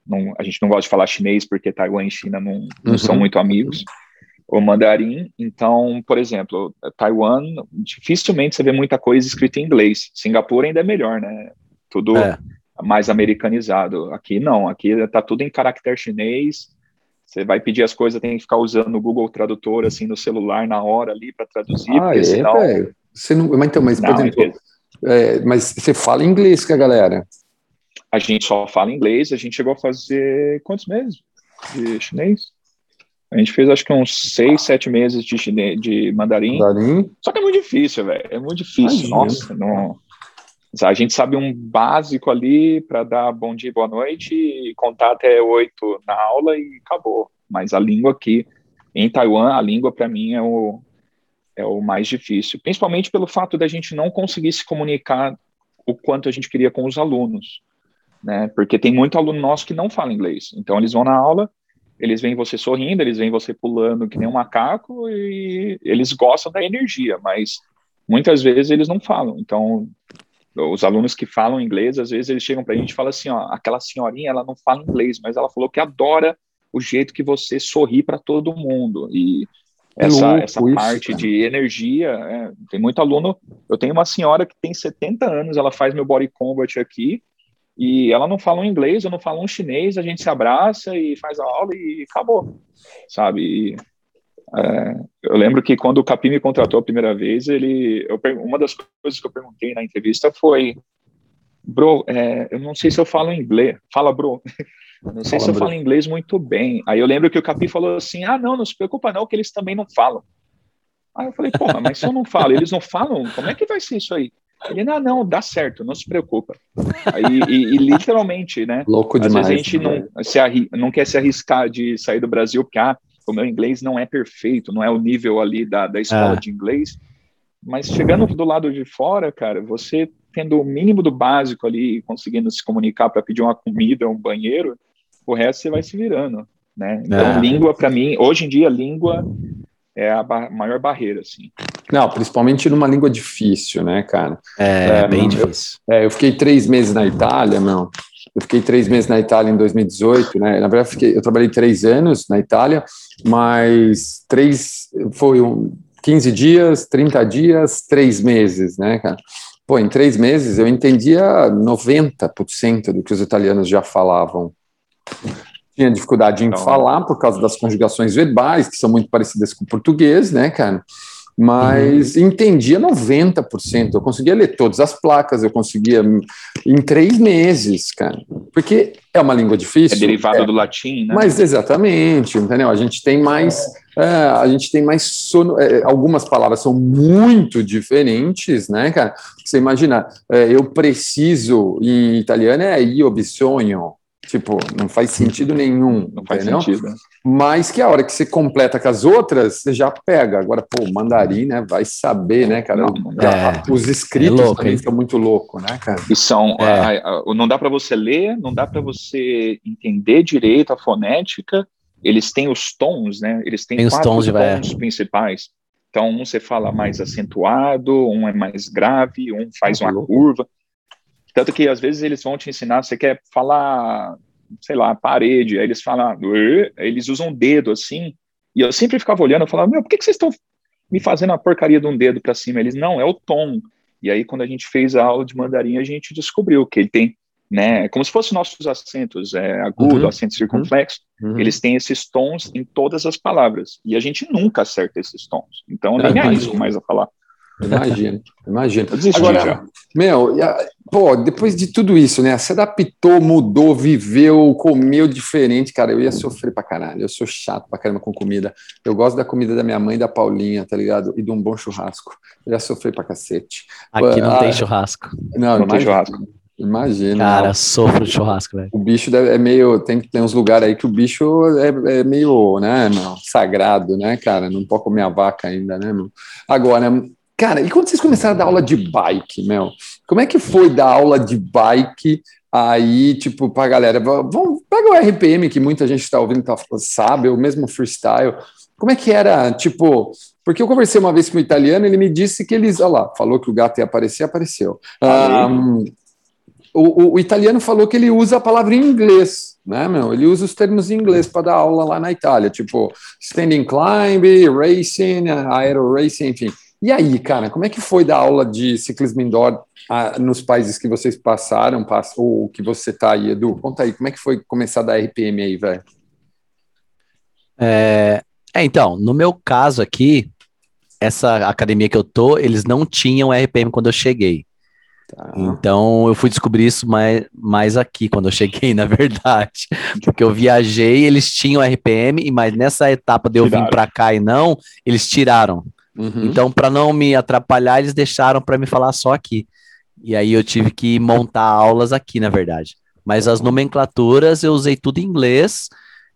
Não, a gente não gosta de falar chinês porque Taiwan e China não, não uhum. são muito amigos. O mandarim, então, por exemplo, Taiwan, dificilmente você vê muita coisa escrita em inglês. Singapura ainda é melhor, né? Tudo é. Mais americanizado. Aqui não, aqui tá tudo em caractere chinês. Você vai pedir as coisas, tem que ficar usando o Google Tradutor assim no celular na hora ali para traduzir, ah, é, senão... Você não, mas então, mas, por não, exemplo, é, mas você fala inglês com a galera? A gente só fala inglês, a gente chegou a fazer quantos meses de chinês? A gente fez acho que uns seis, sete meses de, chinês, de mandarim. mandarim. Só que é muito difícil, velho. É muito difícil. Imagina. Nossa, não. A gente sabe um básico ali para dar bom dia, boa noite e contar até oito na aula e acabou. Mas a língua aqui, em Taiwan, a língua para mim é o, é o mais difícil, principalmente pelo fato da gente não conseguir se comunicar o quanto a gente queria com os alunos, né? Porque tem muito aluno nosso que não fala inglês, então eles vão na aula, eles veem você sorrindo, eles veem você pulando que nem um macaco e eles gostam da energia, mas muitas vezes eles não falam. Então, os alunos que falam inglês, às vezes eles chegam para a gente e falam assim, ó, aquela senhorinha, ela não fala inglês, mas ela falou que adora o jeito que você sorri para todo mundo e essa, essa parte de energia. É, tem muito aluno. Eu tenho uma senhora que tem 70 anos, ela faz meu body combat aqui, e ela não fala um inglês, eu não falo um chinês, a gente se abraça e faz a aula e acabou, sabe? E, é, eu lembro que quando o Capi me contratou a primeira vez, ele, eu, uma das coisas que eu perguntei na entrevista foi, bro, é, eu não sei se eu falo inglês, fala bro, <laughs> não sei Fala, se eu falo inglês muito bem. Aí eu lembro que o Capi falou assim: ah, não, não se preocupa não, que eles também não falam. Aí eu falei, porra, mas se eu não falo, eles não falam, como é que vai ser isso aí? Ele, não, não, dá certo, não se preocupa. Aí, e, e literalmente, né? Louco demais. Às vezes a gente né? não, se arri, não quer se arriscar de sair do Brasil, porque ah, o meu inglês não é perfeito, não é o nível ali da, da escola ah. de inglês. Mas chegando do lado de fora, cara, você tendo o mínimo do básico ali, conseguindo se comunicar para pedir uma comida, um banheiro, o resto você vai se virando, né? Então, é. língua, para mim, hoje em dia, língua é a ba maior barreira, assim. Não, principalmente numa língua difícil, né, cara? É, é bem difícil. Eu, é, eu fiquei três meses na Itália, não. Eu fiquei três meses na Itália em 2018, né? Na verdade, fiquei, eu trabalhei três anos na Itália, mas três foi um, 15 dias, 30 dias, três meses, né, cara? Pô, em três meses eu entendia 90% do que os italianos já falavam. Tinha dificuldade em então, falar por causa das conjugações verbais, que são muito parecidas com o português, né, cara? Mas uhum. entendia 90%. Eu conseguia ler todas as placas, eu conseguia em três meses, cara. Porque é uma língua difícil. É derivado é, do latim, né? Mas exatamente, entendeu? A gente tem mais. É, a gente tem mais sono, é, algumas palavras são muito diferentes, né, cara? Você imagina, é, eu preciso em italiano é io bisogno, Tipo, não faz sentido nenhum, Não faz entendeu? sentido. né? Mas que a hora que você completa com as outras, você já pega. Agora, pô, mandarim, né? Vai saber, né, cara? Dá. Os escritos É louco, também hein? são muito loucos, né, cara? E são. É. a- a- não dá para você ler, não dá para você entender direito a fonética. Eles têm os tons, né? Eles têm Tem os quatro tons é. tons principais. Então, um você fala mais acentuado, um é mais grave, um faz Ah, uma curva. Tanto que às vezes eles vão te ensinar, você quer falar, sei lá, parede, aí eles falam, eles usam o dedo assim, e eu sempre ficava olhando, eu falava, meu, por que, que vocês estão me fazendo a porcaria de um dedo para cima? Eles, não, é o tom. E aí, quando a gente fez a aula de mandarim, a gente descobriu que ele tem, né, como se fossem nossos acentos, é, agudo, Uhum. acento circunflexo, Uhum. eles têm esses tons em todas as palavras. E a gente nunca acerta esses tons. Então, nem imagino. arrisco mais a falar. Imagina, imagina. Eu Agora, já. meu, e pô, depois de tudo isso, né? Se adaptou, mudou, viveu, comeu diferente, cara. Eu ia sofrer pra caralho. Eu sou chato pra caramba com comida. Eu gosto da comida da minha mãe e da Paulinha, tá ligado? E de um bom churrasco. Eu ia sofrer pra cacete. Aqui não Ah, tem churrasco. Não, Não tem churrasco. Imagina. Cara, sofro de churrasco, velho. O bicho deve- é meio. Tem ter uns lugares aí que o bicho é, é meio, né, meu, sagrado, né, cara? Não pode comer a vaca ainda, né, meu? Agora, cara, e quando vocês começaram a dar aula de bike, meu? Como é que foi dar aula de bike aí, tipo, pra galera? Vamos, pega o RPM que muita gente está ouvindo, tá, sabe, o mesmo freestyle. Como é que era, tipo. Porque eu conversei uma vez com um italiano, ele me disse que eles. Olha lá, falou que o gato ia aparecer, apareceu. Ah, o, o- o italiano falou que ele usa a palavra em inglês, né, meu? Ele usa os termos em inglês para dar aula lá na Itália, tipo standing climb, racing, aero racing, enfim. E aí, cara, como é que foi dar aula de ciclismo indoor ah, nos países que vocês passaram, pass- ou que você tá aí, Edu? Conta aí, como é que foi começar a dar RPM aí, velho? É, é, então, no meu caso aqui, essa academia que eu tô, eles não tinham RPM quando eu cheguei. Tá. Então eu fui descobrir isso mais, mais aqui, quando eu cheguei, <laughs> na verdade. Porque eu viajei, eles tinham RPM, mas nessa etapa de eu vir pra cá e não, eles tiraram. Uhum. Então, para não me atrapalhar, eles deixaram para me falar só aqui. E aí eu tive que montar aulas aqui, na verdade. Mas as nomenclaturas eu usei tudo em inglês.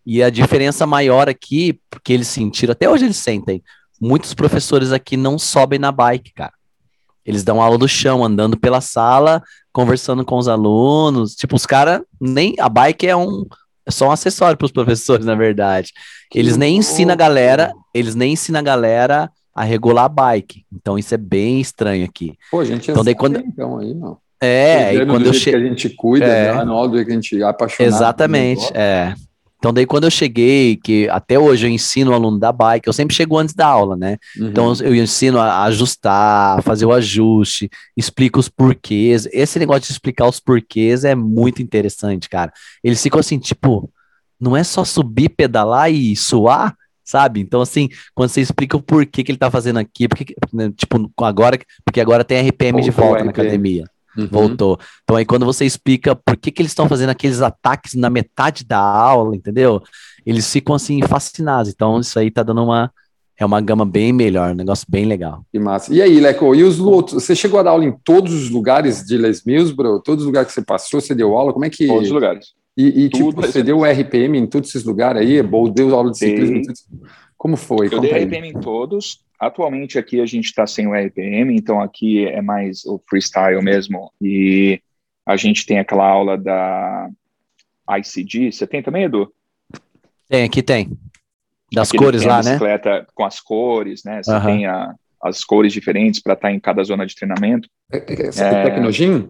E a diferença maior aqui, porque eles sentiram, até hoje eles sentem, muitos professores aqui não sobem na bike, cara. Eles dão aula do chão, andando pela sala, conversando com os alunos. Tipo, os caras nem. A bike é um. É só um acessório para os professores, <laughs> na verdade. Eles nem ensinam a galera, eles nem ensinam a galera a regular a bike. Então isso é bem estranho aqui. Pô, a gente Então, daí sabe, quando- então aí, não. É, e quando do eu jeito que cheguei. a gente cuida, É. né? no do jeito que a gente é apaixonado. Exatamente, é. Então daí quando eu cheguei, que até hoje eu ensino o aluno da bike, eu sempre chego antes da aula, né? Uhum. Então eu ensino a ajustar, fazer o ajuste, explico os porquês. Esse negócio de explicar os porquês é muito interessante, cara. Eles ficam assim, tipo, não é só subir, pedalar e suar, sabe? Então assim, quando você explica o porquê que ele tá fazendo aqui, porque né, tipo, agora, porque agora tem RPM de Voltou o volta na RPM. academia. Uhum. Voltou. Então aí quando você explica por que, que eles estão fazendo aqueles ataques na metade da aula, entendeu? Eles ficam assim fascinados. Então isso aí tá dando uma é uma gama bem melhor, um negócio bem legal. Que massa. E aí, Leco, e os outros? Você chegou a dar aula em todos os lugares de Les Mills, bro? Todos os lugares que você passou, você deu aula? Como é que. Todos os lugares. E, e, tipo, você deu RPM em todos esses lugares aí? Ou deu aula de ciclismo? em Dei. todos- Como foi? Eu Conta dei aí. RPM em todos. Atualmente aqui a gente está sem o RPM, então aqui é mais o freestyle mesmo. E a gente tem aquela aula da ICD. Você tem também, Edu? Tem, aqui tem. Das Aquele cores tem a lá, né? bicicleta com as cores, né? Você tem a- as cores diferentes para estar em cada zona de treinamento. É, é, é, É. Tecnogin?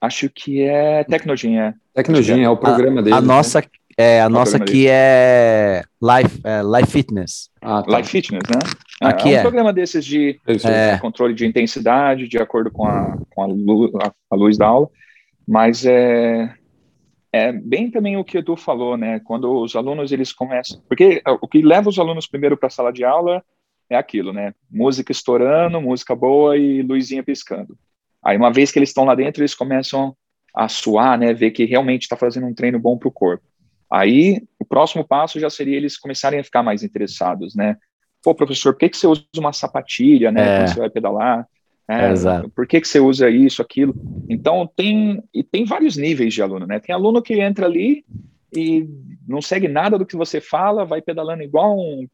Acho que é Tecnogin, é. Tecnogin é o programa dele. A nossa é a nossa programa aqui é Life, é Life Fitness. Ah, tá. Life Fitness, né? É, Aqui é um é. programa desses de É. É. controle de intensidade, de acordo com a, com a, lu- a- a luz da aula, mas é, é bem também o que o Edu falou, né? Quando os alunos eles começam, porque o que leva os alunos primeiro para a sala de aula é aquilo, né? Música estourando, música boa e luzinha piscando. Aí uma vez que eles estão lá dentro, eles começam a suar, né? Ver que realmente está fazendo um treino bom para o corpo. Aí o próximo passo já seria eles começarem a ficar mais interessados, né? Pô, professor, por que, que você usa uma sapatilha, né? É. Quando você vai pedalar? É, Exato. Por que, que você usa isso, aquilo? Então, tem, e tem vários níveis de aluno, né? Tem aluno que entra ali e não segue nada do que você fala, vai pedalando igual um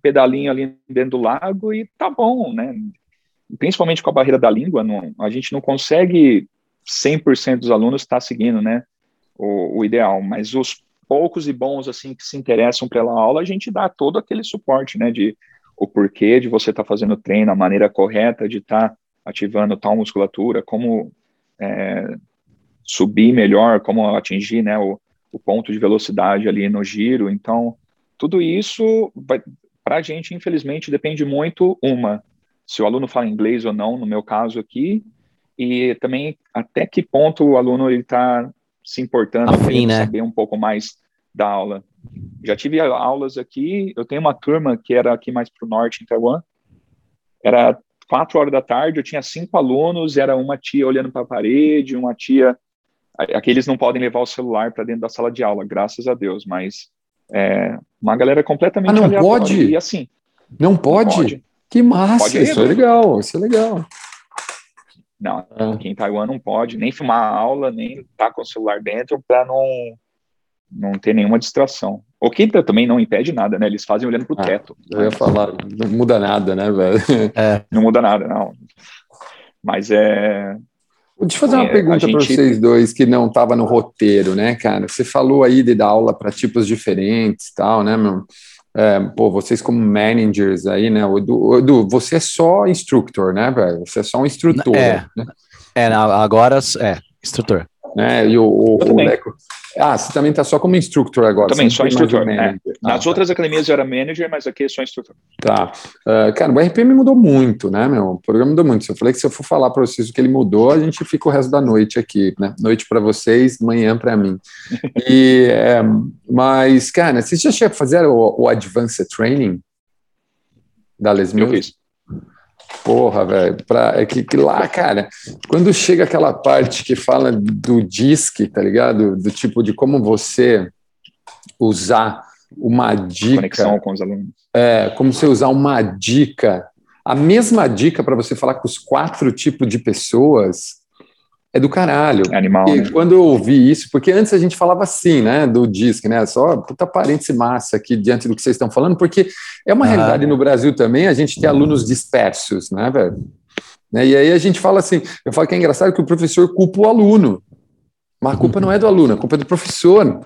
pedalinho ali dentro do lago e tá bom, né? Principalmente com a barreira da língua, não, a gente não consegue 100% dos alunos estar tá seguindo, né? O, o, ideal, mas os poucos e bons, assim, que se interessam pela aula, a gente dá todo aquele suporte, né? De o porquê de você estar tá fazendo treino, a maneira correta de estar tá ativando tal musculatura, como é, subir melhor, como atingir né, o, o, ponto de velocidade ali no giro. Então, tudo isso, para a gente, infelizmente, depende muito, uma, se o aluno fala inglês ou não, no meu caso aqui, e também até que ponto o aluno está se importando, Afim, né? saber um pouco mais da aula. Já tive aulas aqui, eu tenho uma turma que era aqui mais para o norte, em Taiwan, era quatro horas da tarde, eu tinha cinco alunos, era uma tia olhando para a parede, uma tia. Aqueles não podem levar o celular para dentro da sala de aula, graças a Deus, mas é, uma galera completamente ah, não pode? E assim. Não pode? Não pode. Que massa, pode isso é legal, isso é legal. Não, ah. aqui em Taiwan não pode nem filmar a aula, nem estar tá com o celular dentro para não, não ter nenhuma distração. O que também não impede nada, né? Eles fazem olhando pro ah, teto. Eu ia falar, não muda nada, né, velho? É. Não muda nada, não. Mas é. Deixa eu fazer uma é, pergunta gente... para vocês dois que não estava no roteiro, né, cara? Você falou aí de dar aula para tipos diferentes e tal, né, meu? É, pô, vocês como managers aí, né? O Edu, Edu, você é só instructor, né, velho? Você é só um instrutor. É, né? é agora é, instrutor. Né? E o, o, o Leco, ah, você também está só como instructor agora. Também, só instrutor. É. Nas ah, outras tá. academias eu era manager, mas aqui é só instrutor. Tá. Uh, cara, o RPM mudou muito, né, meu? O programa mudou muito. Se eu falei que se eu for falar para vocês o que ele mudou, a gente fica o resto da noite aqui, né? Noite para vocês, manhã para mim. <laughs> e, é, mas, cara, vocês já chegaram a fazer o, o Advanced Training da Les Mills? Eu fiz. Porra, velho, é que, que, lá, cara, quando chega aquela parte que fala do DISC, tá ligado? Do tipo de como você usar uma dica. Conexão com os alunos. É, como você usar uma dica, a mesma dica para você falar com os quatro tipos de pessoas, é do caralho. É animal. E né? quando eu ouvi isso, porque antes a gente falava assim, né, do disco, né, só puta parêntese massa aqui diante do que vocês estão falando, porque é uma ah. realidade no Brasil também, a gente tem alunos dispersos, né, velho? Né, e aí a gente fala assim, eu falo que é engraçado que o professor culpa o aluno, mas a culpa não é do aluno, a culpa é do professor,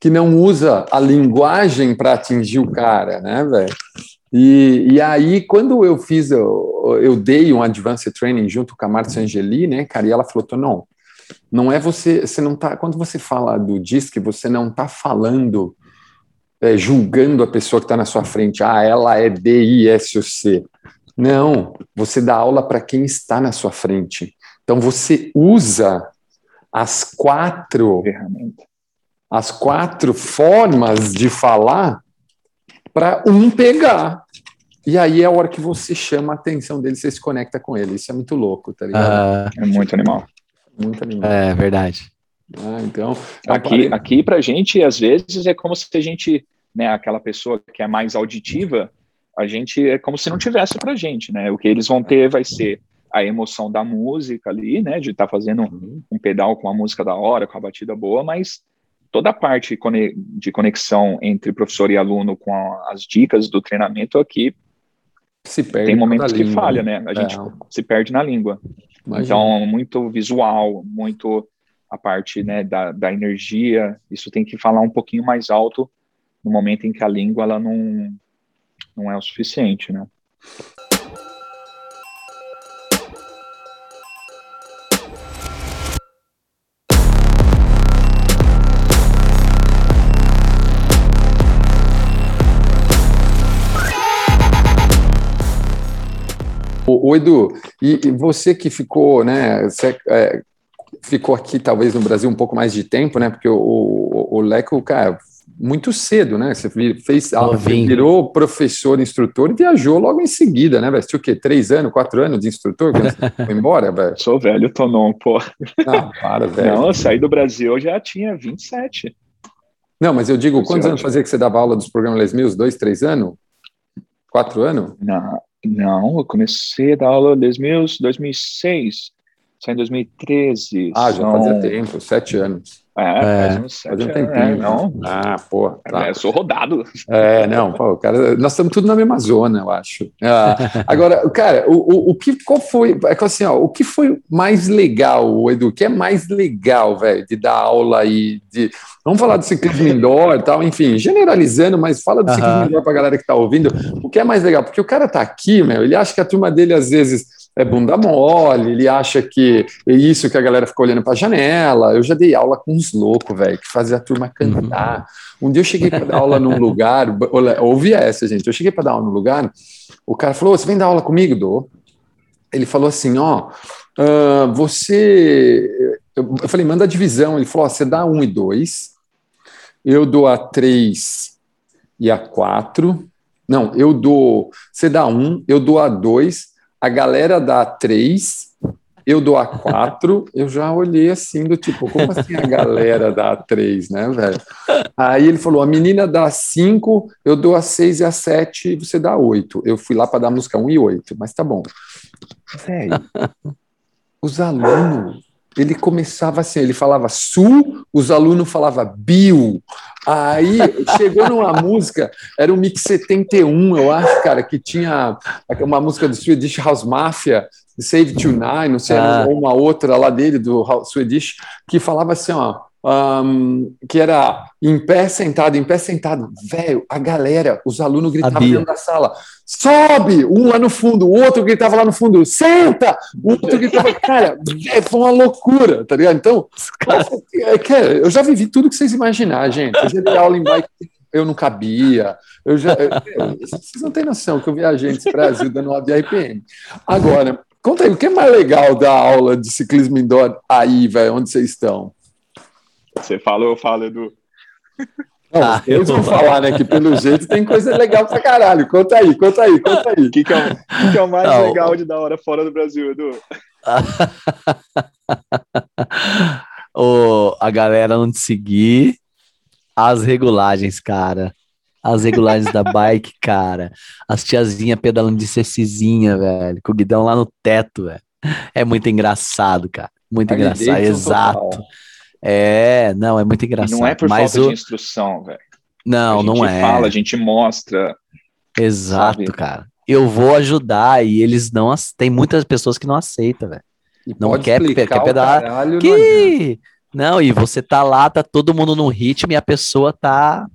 que não usa a linguagem para atingir o cara, né, velho? E, e aí, quando eu fiz, eu, eu dei um advanced training junto com a Marcia Angeli, né, cara, e ela falou, não, não é você, você não tá, quando você fala do DISC, você não tá falando, é, julgando a pessoa que está na sua frente, ah, ela é D-I-S-O-C. Não, você dá aula para quem está na sua frente. Então, você usa as quatro as quatro formas de falar para um pegar. E aí é a hora que você chama a atenção dele, você se conecta com ele. Isso é muito louco, tá ligado? Uh, é muito animal. Muito animal. É verdade. Ah, então. Aqui, aqui pra gente, às vezes, é como se a gente, né, aquela pessoa que é mais auditiva, a gente é como se não tivesse pra gente, né? O que eles vão ter vai ser a emoção da música ali, né? De estar tá fazendo uhum. um pedal com a música da hora, com a batida boa, mas toda a parte de conexão entre professor e aluno com as dicas do treinamento aqui se perde tem momentos que língua, falha, né? A é. gente se perde na língua. Imagina. Então, muito visual, muito a parte né, da, da energia, isso tem que falar um pouquinho mais alto no momento em que a língua ela não, não é o suficiente, né? O, Edu, e, e, você que ficou, né, você, é, ficou aqui talvez no Brasil um pouco mais de tempo, né, porque o, o, o Leco, cara, muito cedo, né, você fez, virou professor, instrutor e viajou logo em seguida, né, velho, o quê, três anos, quatro anos de instrutor, quando você <laughs> foi embora, velho? Sou velho, Tonon, pô. Não, para, velho. Não, eu saí do Brasil, eu já tinha 27. Não, mas eu digo, quantos anos fazia que você dava aula dos programas Les Mills? Dois, três anos? Quatro anos? Não, Não, eu comecei a dar aula em 2006, só em 2013. Ah, já são... fazia tempo, sete anos. É, É, faz uns sete Faz um anos, tempinho. é, não, Ah, pô. Tá. é, eu sou rodado. É, não, pô, cara, nós estamos tudo na mesma zona, eu acho. Ah, <laughs> agora, cara, o, o, o que qual foi, é que assim, ó, o que foi mais legal, Edu? O que é mais legal, velho, de dar aula aí de Vamos falar do ciclismo indoor e tal, enfim, generalizando, mas fala do Aham. ciclismo indoor para a galera que está ouvindo. O que é mais legal? Porque o cara tá aqui, meu, ele acha que a turma dele às vezes é bunda mole, ele acha que é isso que a galera fica olhando para a janela. Eu já dei aula com uns loucos, velho, que fazia a turma cantar. Um dia eu cheguei para dar aula num lugar, <laughs> ouve essa, gente. Eu cheguei para dar aula num lugar, o cara falou: Você vem dar aula comigo, Dô? Ele falou assim: Ó, ah, você. Eu eu falei: Manda a divisão. Ele falou: ó, Você dá um e dois, eu dou a três e a quatro. Não, eu dou. Você dá um, eu dou a dois, a galera dá a três, eu dou a quatro. Eu já olhei assim, do tipo, como assim a galera dá a três, né, velho? Aí ele falou: a menina dá cinco, eu dou a seis e a sete, você dá oito. Eu fui lá para dar música um e oito, mas tá bom. Velho, os alunos, ele começava assim, ele falava sul, os alunos falavam bio. Aí chegou numa <laughs> música, era um mix 71, eu acho, cara, que tinha uma música do Swedish House Mafia, Save Tonight, não sei, Ah. ou uma outra lá dele, do Swedish, que falava assim, ó, ahn, que era em pé sentado, em pé sentado. Velho, a galera, os alunos gritavam dentro da sala, sobe! Um lá no fundo, o outro gritava lá no fundo, senta! O outro gritava, <laughs> cara, é, foi uma loucura, tá ligado? Então, é é, eu já vivi tudo que vocês imaginar, gente. Eu já dei aula em bike, eu não cabia. Eu já, eu- vocês não têm noção que eu viajei nesse Brasil dando aula de RPM. Agora, conta aí, o que é mais legal da aula de ciclismo indoor aí, velho, onde vocês estão? Você fala, eu falo, Edu. Não, Ah, eu vou- falar, né? Que pelo jeito tem coisa legal pra caralho. Conta aí, conta aí, conta aí. O que, que, é, o, que, que é o mais Não. legal de da hora fora do Brasil, Edu? <laughs> o, a galera não te seguir, as regulagens, cara. As regulagens da bike, <laughs> cara. As tiazinhas pedalando de cecizinha, velho. Com o guidão lá no teto, velho. É muito engraçado, cara. Muito engraçado. Exato. total. É, não, é muito E engraçado. não é por Mas falta o... de instrução, velho. Não, a gente não é. fala, a gente mostra. Exato, sabe? cara. Eu vou ajudar e eles não. Tem muitas pessoas que não aceitam, velho. E Não quer- quer pedalar. caralho. Que. Não, e você tá lá, tá todo mundo no ritmo e a pessoa tá.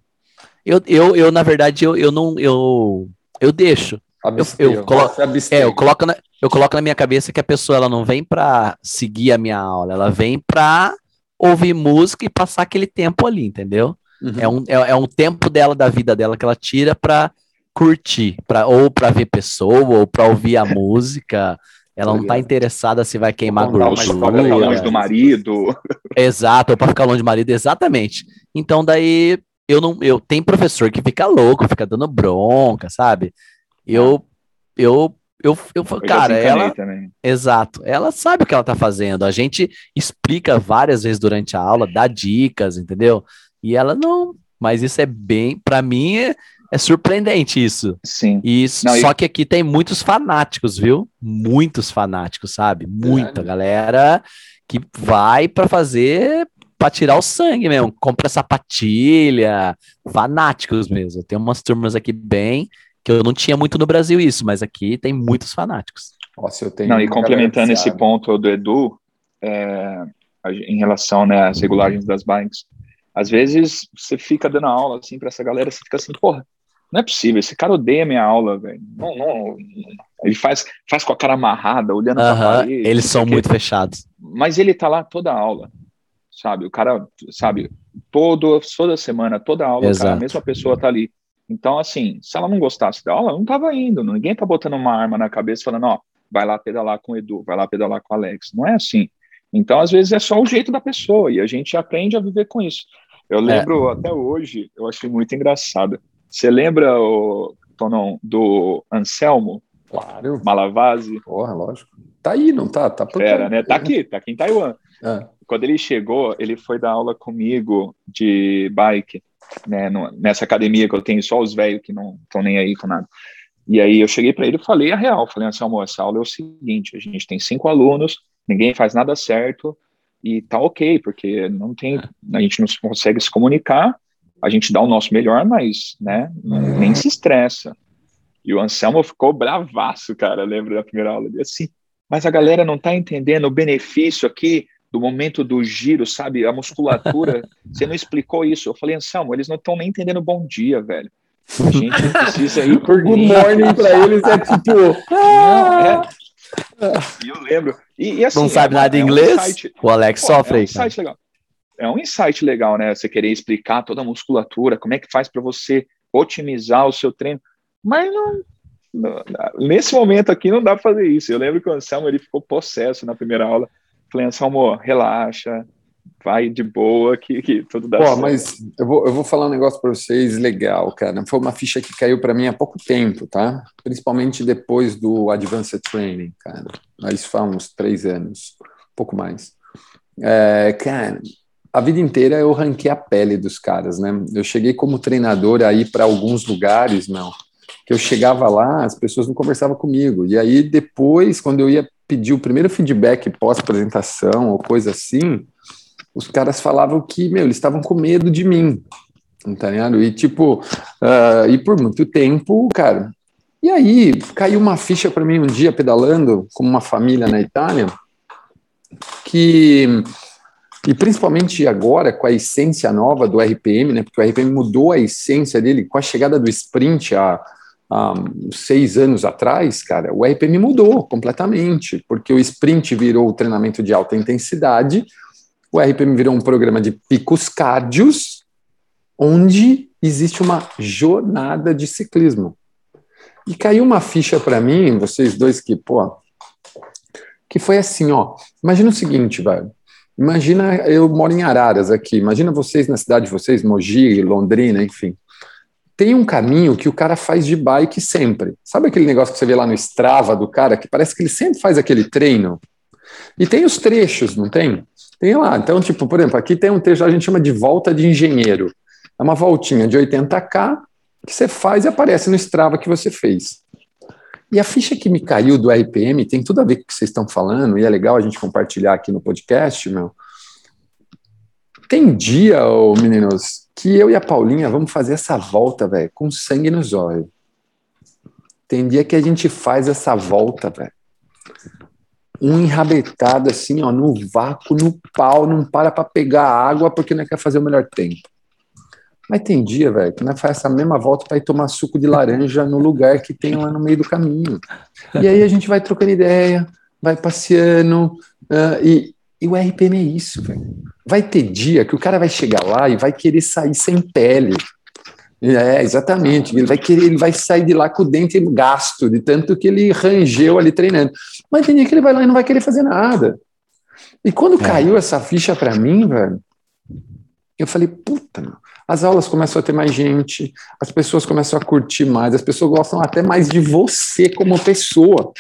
Eu, eu, eu na verdade, eu, eu não. Eu, eu deixo. Absteu, eu colo- abstém. É, eu coloco, na, eu coloco na minha cabeça que a pessoa ela não vem pra seguir a minha aula, ela vem pra ouvir música e passar aquele tempo ali, entendeu? Uhum. É um, é, é um tempo dela, da vida dela, que ela tira pra curtir, pra, ou pra ver pessoa, ou pra ouvir a música. Ela não tá interessada se vai queimar Mas história pra ficar longe do marido. Exato, ou pra ficar longe do marido, exatamente. Então daí eu não, eu tem professor que fica louco, fica dando bronca, sabe? Eu eu eu, eu, Eu já cara, ela também. Exato. Ela sabe o que ela tá fazendo. A gente explica várias vezes durante a aula, dá dicas, entendeu? E ela não. Mas isso é bem, Pra mim é, é surpreendente isso. Sim. Isso- Não, e- só que aqui tem muitos fanáticos, viu? Muitos fanáticos, sabe? Muita Verdade. galera que vai pra fazer pra tirar o sangue mesmo, compra sapatilha, fanáticos mesmo. Tem umas turmas aqui bem que eu não tinha muito no Brasil isso, mas aqui tem muitos fanáticos. Nossa, eu tenho Não, e complementando esse ponto do Edu, é, em relação né, às regulagens das bikes, às vezes você fica dando aula assim para essa galera, você fica assim, porra, não é possível, esse cara odeia minha aula, velho. Não, não, ele faz, faz com a cara amarrada, olhando pra Aham, parede. eles são muito fechados. Mas ele tá lá toda aula, sabe? O cara, sabe, todo, toda semana, toda aula, cara, a mesma pessoa tá ali. Então, assim, se ela não gostasse da aula, não tava indo. Ninguém tá botando uma arma na cabeça falando, ó, vai lá pedalar com o Edu, vai lá pedalar com o Alex. Não é assim. Então, às vezes, é só o jeito da pessoa e a gente aprende a viver com isso. Eu lembro até hoje, eu achei muito engraçado. Você lembra, o, Tonon, do Anselmo Claro, Malavase? porra, lógico. Tá aí, não tá? Tá por Era, né? Tá aqui, tá aqui em Taiwan. É. quando ele chegou, ele foi dar aula comigo de bike, né, no- nessa academia que eu tenho só os velhos que não estão nem aí com nada. E aí eu cheguei para ele e falei a real, falei assim, amor, essa aula é o seguinte, a gente tem cinco alunos, ninguém faz nada certo e tá ok, porque não tem, a gente não consegue se comunicar, a gente dá o nosso melhor, mas, né, nem se estressa. E o Anselmo ficou bravaço, cara, lembro da primeira aula, ele assim, mas a galera não tá entendendo o benefício aqui do momento do giro, sabe, a musculatura, <laughs> você não explicou isso. Eu falei, Anselmo, eles não estão nem entendendo bom dia, velho. A gente precisa ir por <laughs> good morning para eles é tipo. Não, é. <laughs> E eu lembro. E, e assim, não sabe é, nada de é inglês? Um insight, o Alex pô, sofre é um legal. É um insight legal, né? Você querer explicar toda a musculatura, como é que faz para você otimizar o seu treino. Mas não, não, nesse momento aqui não dá para fazer isso. Eu lembro que o Anselmo ele ficou possesso na primeira aula. Falei, Anselmo, relaxa, vai de boa que, que tudo dá Pô, certo. mas eu vou, eu vou falar um negócio para vocês legal, cara. Foi uma ficha que caiu para mim há pouco tempo, tá? Principalmente depois do Advanced Training, cara. Isso faz uns três anos, um pouco mais. É, cara, a vida inteira eu ranquei a pele dos caras, né? Eu cheguei como treinador aí para alguns lugares, não. Que eu chegava lá, as pessoas não conversavam comigo. E aí depois, quando eu ia pedir o primeiro feedback pós-apresentação ou coisa assim, os caras falavam que, meu, eles estavam com medo de mim, tá ligado? E tipo, uh, e por muito tempo, cara. E aí caiu uma ficha para mim um dia pedalando com uma família na Itália, que e principalmente agora com a essência nova do RPM, né? Porque o RPM mudou a essência dele com a chegada do sprint há, há seis anos atrás, cara. O RPM mudou completamente, porque o sprint virou o treinamento de alta intensidade o RPM virou um programa de picos cárdios, onde existe uma jornada de ciclismo. E caiu uma ficha para mim, vocês dois que, pô, que foi assim, ó. Imagina o seguinte, velho. Imagina, eu moro em Araras aqui, imagina vocês na cidade de vocês, Mogi, Londrina, enfim. Tem um caminho que o cara faz de bike sempre. Sabe aquele negócio que você vê lá no Strava do cara, que parece que ele sempre faz aquele treino? E tem os trechos, não tem? Tem lá. Então, tipo, por exemplo, aqui tem um trecho, a gente chama de volta de engenheiro. É uma voltinha de 80k que você faz e aparece no Strava que você fez. E a ficha que me caiu do RPM tem tudo a ver com o que vocês estão falando, e é legal a gente compartilhar aqui no podcast, meu. Tem dia, ô, meninos, que eu e a Paulinha vamos fazer essa volta, velho, com sangue nos olhos. Tem dia que a gente faz essa volta, velho um enrabetado assim, ó, no vácuo, no pau, não para para pegar água porque não quer fazer o melhor tempo. Mas tem dia, velho, que nós faz essa mesma volta para ir tomar suco de laranja no lugar que tem lá no meio do caminho. E aí a gente vai trocando ideia, vai passeando, uh, e, e o RPM é isso, velho. Vai ter dia que o cara vai chegar lá e vai querer sair sem pele. É, exatamente. Ele vai querer, ele vai sair de lá com o dente gasto, de tanto que ele rangeu ali treinando. Mas tem dia que ele vai lá e não vai querer fazer nada. E quando é. caiu essa ficha para mim, velho, eu falei, puta, meu, as aulas começam a ter mais gente, as pessoas começam a curtir mais, as pessoas gostam até mais de você como pessoa.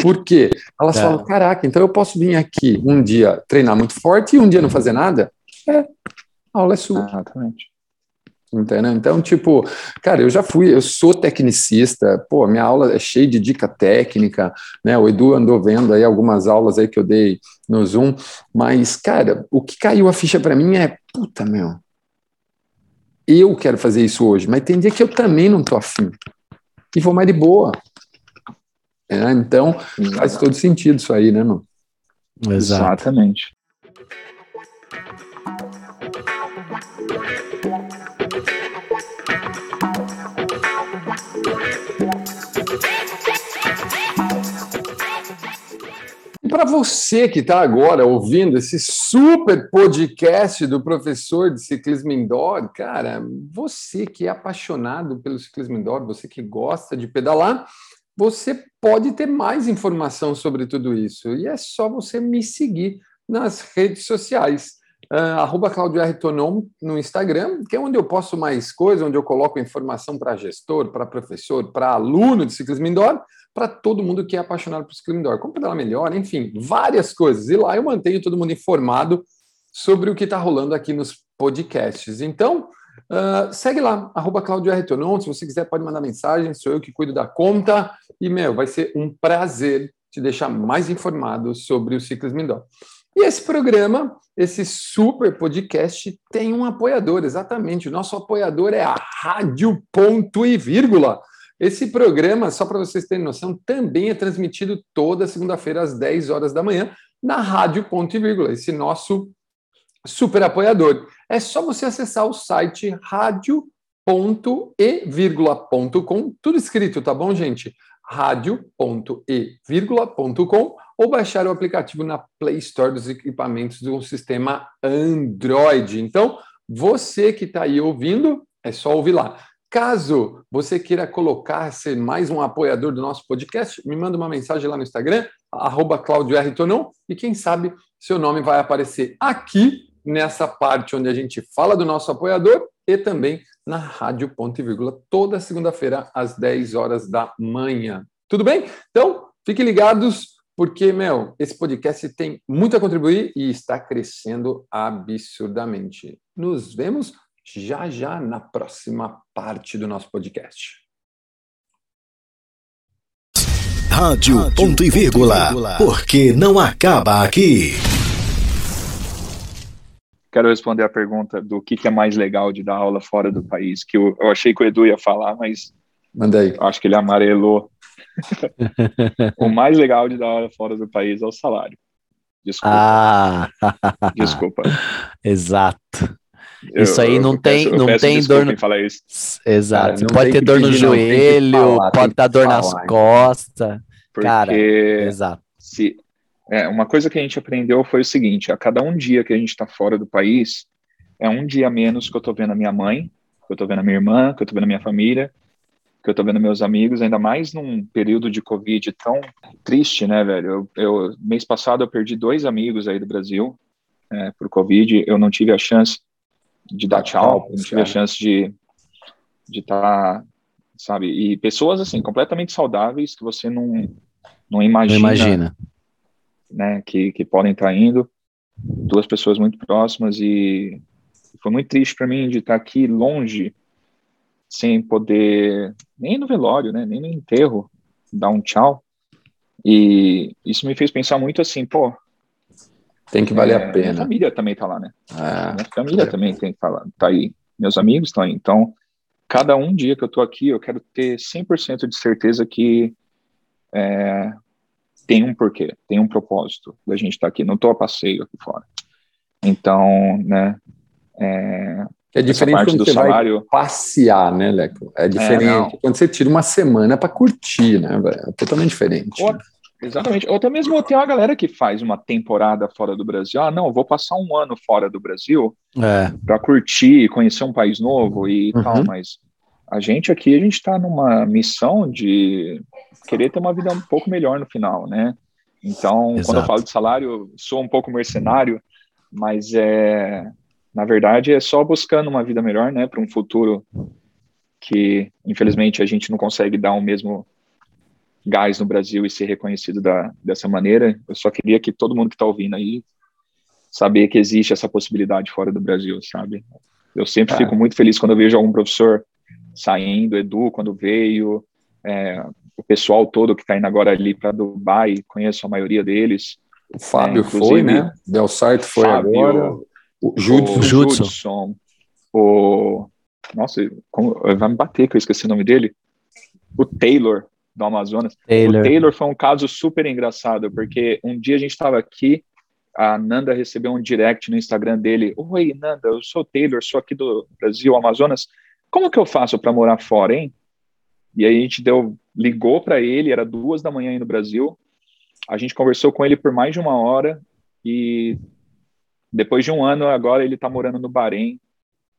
Por quê? Elas é. falam, caraca, então eu posso vir aqui um dia treinar muito forte e um dia não fazer nada? É, a aula é sua. Exatamente. Entendeu? Então, tipo, cara, eu já fui, eu sou tecnicista, pô, minha aula é cheia de dica técnica, né? O Edu andou vendo aí algumas aulas aí que eu dei no Zoom, mas, cara, o que caiu a ficha para mim é, puta, meu, eu quero fazer isso hoje, mas tem dia que eu também não tô afim. E vou mais de boa. É, então, faz todo sentido isso aí, né, meu? Exatamente. Para você que está agora ouvindo esse super podcast do professor de ciclismo indoor, cara, você que é apaixonado pelo ciclismo indoor, você que gosta de pedalar, você pode ter mais informação sobre tudo isso. E é só você me seguir nas redes sociais. Uh, arroba Claudio R. Tonon no Instagram, que é onde eu posto mais coisas, onde eu coloco informação para gestor, para professor, para aluno de ciclismo indoor, para todo mundo que é apaixonado por ciclismo indoor. Como pedalar melhor, enfim, várias coisas. E lá eu mantenho todo mundo informado sobre o que está rolando aqui nos podcasts. Então, Uh, segue lá, arroba Claudio. Se você quiser, pode mandar mensagem. Sou eu que cuido da conta. E, meu, vai ser um prazer te deixar mais informado sobre o Ciclismo Indoor. E esse programa, esse super podcast, tem um apoiador, exatamente. O nosso apoiador é a Rádio Ponto e Vírgula. Esse programa, só para vocês terem noção, também é transmitido toda segunda-feira às 10 horas da manhã na Rádio Ponto e Vírgula, esse nosso super apoiador. É só você acessar o site rádio.e.com, tudo escrito, tá bom, gente? rádio.e.com ou baixar o aplicativo na Play Store dos equipamentos do sistema Android. Então, você que está aí ouvindo, é só ouvir lá. Caso você queira colocar, ser mais um apoiador do nosso podcast, me manda uma mensagem lá no Instagram, arroba e quem sabe seu nome vai aparecer aqui nessa parte onde a gente fala do nosso apoiador e também na Rádio Ponto e Vírgula, toda segunda-feira, às 10 horas da manhã. Tudo bem? Então, fiquem ligados, porque, meu, esse podcast tem muito a contribuir e está crescendo absurdamente. Nos vemos já já na próxima parte do nosso podcast. Rádio, Ponto e vírgula, porque não acaba aqui. Quero responder a pergunta do que, que é mais legal de dar aula fora do país, que eu, eu achei que o Edu ia falar, mas Manda aí. acho que ele amarelou. <laughs> o mais legal de dar aula fora do país é o salário. Desculpa. Ah, <laughs> Desculpa. exato. Isso aí não tem- peço- não tem dor no- falar isso. Exato. Cara, não pode ter dor no pedir, joelho, falar, pode que dar dor nas falar. costas. Porque Cara, Exato. se é, uma coisa que a gente aprendeu foi o seguinte: a cada um dia que a gente está fora do país, é um dia menos que eu estou vendo a minha mãe, que eu estou vendo a minha irmã, que eu estou vendo a minha família, que eu estou vendo meus amigos, ainda mais num período de Covid tão triste, né, velho? Eu, eu- mês passado eu perdi dois amigos aí do Brasil é, por Covid, eu não tive a chance de dar tchau, não tive a chance de de estar, sabe? E pessoas assim completamente saudáveis que você não não Não imagina, imagina. né, que, que podem estar indo, duas pessoas muito próximas e foi muito triste para mim de estar aqui longe, sem poder, nem no velório, né, nem no enterro, dar um tchau. E isso me fez pensar muito assim, pô, Tem que valer é, a minha pena. família também tá lá, né? É. Minha família também tem que falar, tá aí, meus amigos estão aí. Então, cada um dia que eu tô aqui, eu quero ter 100% de certeza que é, tem um porquê, tem um propósito da gente estar aqui. Não tô a passeio aqui fora. Então, né, é, É diferente quando do você vai salário, passear, né, Leco? É diferente não. quando você tira uma semana para curtir, né, velho? É totalmente diferente. Ou- exatamente. Ou até mesmo tem uma galera que faz uma temporada fora do Brasil. Ah, não, vou passar um ano fora do Brasil É, para curtir, conhecer um país novo e Uhum. tal, mas a gente aqui, a gente está numa missão de querer ter uma vida um pouco melhor no final, né? Então, quando eu Exato. falo de salário, sou um pouco mercenário, mas é, na verdade, é só buscando uma vida melhor, né, para um futuro que, infelizmente, a gente não consegue dar o mesmo gás no Brasil e ser reconhecido da, dessa maneira. Eu só queria que todo mundo que está ouvindo aí saber que existe essa possibilidade fora do Brasil, sabe? Eu sempre Cara. fico muito feliz quando eu vejo algum professor saindo, Edu quando veio, é, o pessoal todo que está indo agora ali para Dubai, conheço a maioria deles. O Fábio É, foi, né? Del Sarto foi Fábio, agora. O Judson. o. Judson, o nossa, como, vai me bater que eu esqueci o nome dele. O Taylor do Amazonas. Taylor. O Taylor foi um caso super engraçado, porque um dia a gente estava aqui, a Nanda recebeu um direct no Instagram dele. Oi, Nanda, eu sou o Taylor, sou aqui do Brasil, Amazonas. Como que eu faço para morar fora, hein? E aí a gente deu, ligou para ele, era duas da manhã aí no Brasil. A gente conversou com ele por mais de uma hora e depois de um ano agora ele está morando no Bahrein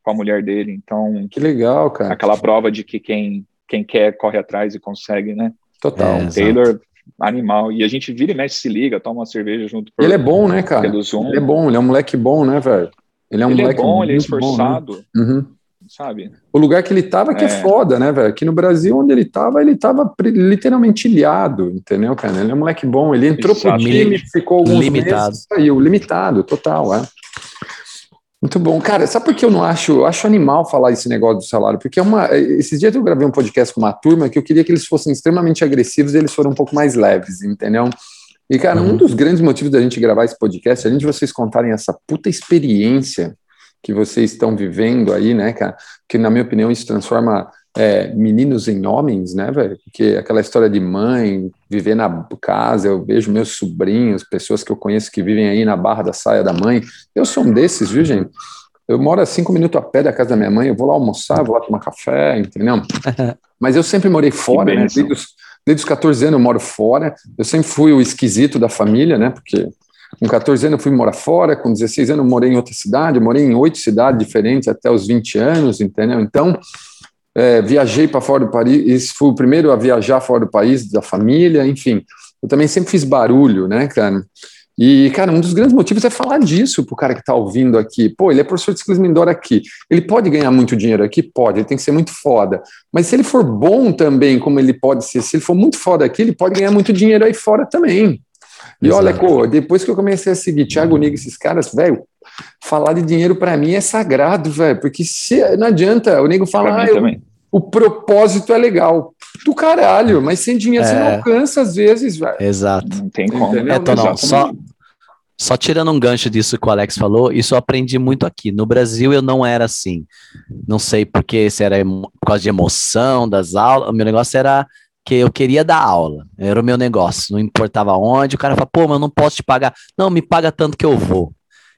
com a mulher dele. Então, Que legal, cara. aquela prova de que quem quem quer corre atrás e consegue, né? Total. É. Taylor, animal. E a gente vira e mexe, se liga, toma uma cerveja junto por, Ele é bom, né, cara? pelo Zoom. Ele é bom, ele é um moleque bom, né, velho? Ele é um Ele é moleque bom, ele é muito bom, né? esforçado, Uhum. sabe? O lugar que ele tava que é. É. foda, né, velho? Aqui no Brasil, onde ele tava, ele tava literalmente ilhado, entendeu, cara? Ele é um moleque bom. Ele entrou pro Exatamente. time, ficou alguns Limitado. meses, saiu. Limitado, total, é. Muito bom. Cara, sabe por que eu não acho? Eu acho animal falar esse negócio do salário, porque é uma. Esses dias eu gravei um podcast com uma turma que eu queria que eles fossem extremamente agressivos e eles foram um pouco mais leves, entendeu? E, cara, um dos grandes motivos da gente gravar esse podcast, além de vocês contarem essa puta experiência que vocês estão vivendo aí, né, cara, que na minha opinião isso transforma é, meninos em homens, né, velho? Porque aquela história de mãe, viver na casa, eu vejo meus sobrinhos, pessoas que eu conheço que vivem aí na barra da saia da mãe. Eu sou um desses, viu, gente? Eu moro a cinco minutos a pé da casa da minha mãe, eu vou lá almoçar, vou lá tomar café, entendeu? <laughs> Mas eu sempre morei fora, né? Desde os, desde os 14 anos eu moro fora. Eu sempre fui o esquisito da família, né? Porque com 14 anos eu fui morar fora, com 16 anos eu morei em outra cidade, eu morei em oito cidades diferentes até os 20 anos, entendeu? Então, é, viajei para fora do país, fui o primeiro a viajar fora do país, da família, enfim. Eu também sempre fiz barulho, né, cara? E, cara, um dos grandes motivos é falar disso para o cara que está ouvindo aqui. Pô, ele é professor de ciclismo indoor aqui. Ele pode ganhar muito dinheiro aqui? Pode, ele tem que ser muito foda. Mas se ele for bom também, como ele pode ser, se ele for muito foda aqui, ele pode ganhar muito dinheiro aí fora também. E Exato. olha, pô, depois que eu comecei a seguir Thiago Niga, esses caras, velho, falar de dinheiro para mim é sagrado, velho, porque se, não adianta o nego falar, ah, eu, o propósito é legal. Do caralho, mas sem dinheiro é... você não é. alcança às vezes, velho. Exato. Não tem como. É, não, só, só tirando um gancho disso que o Alex falou, isso eu aprendi muito aqui. No Brasil eu não era assim. Não sei porque se era por causa de emoção das aulas, o meu negócio era que eu queria dar aula, era o meu negócio, não importava onde, o cara fala, pô, mas eu não posso te pagar. Não, me paga tanto que eu vou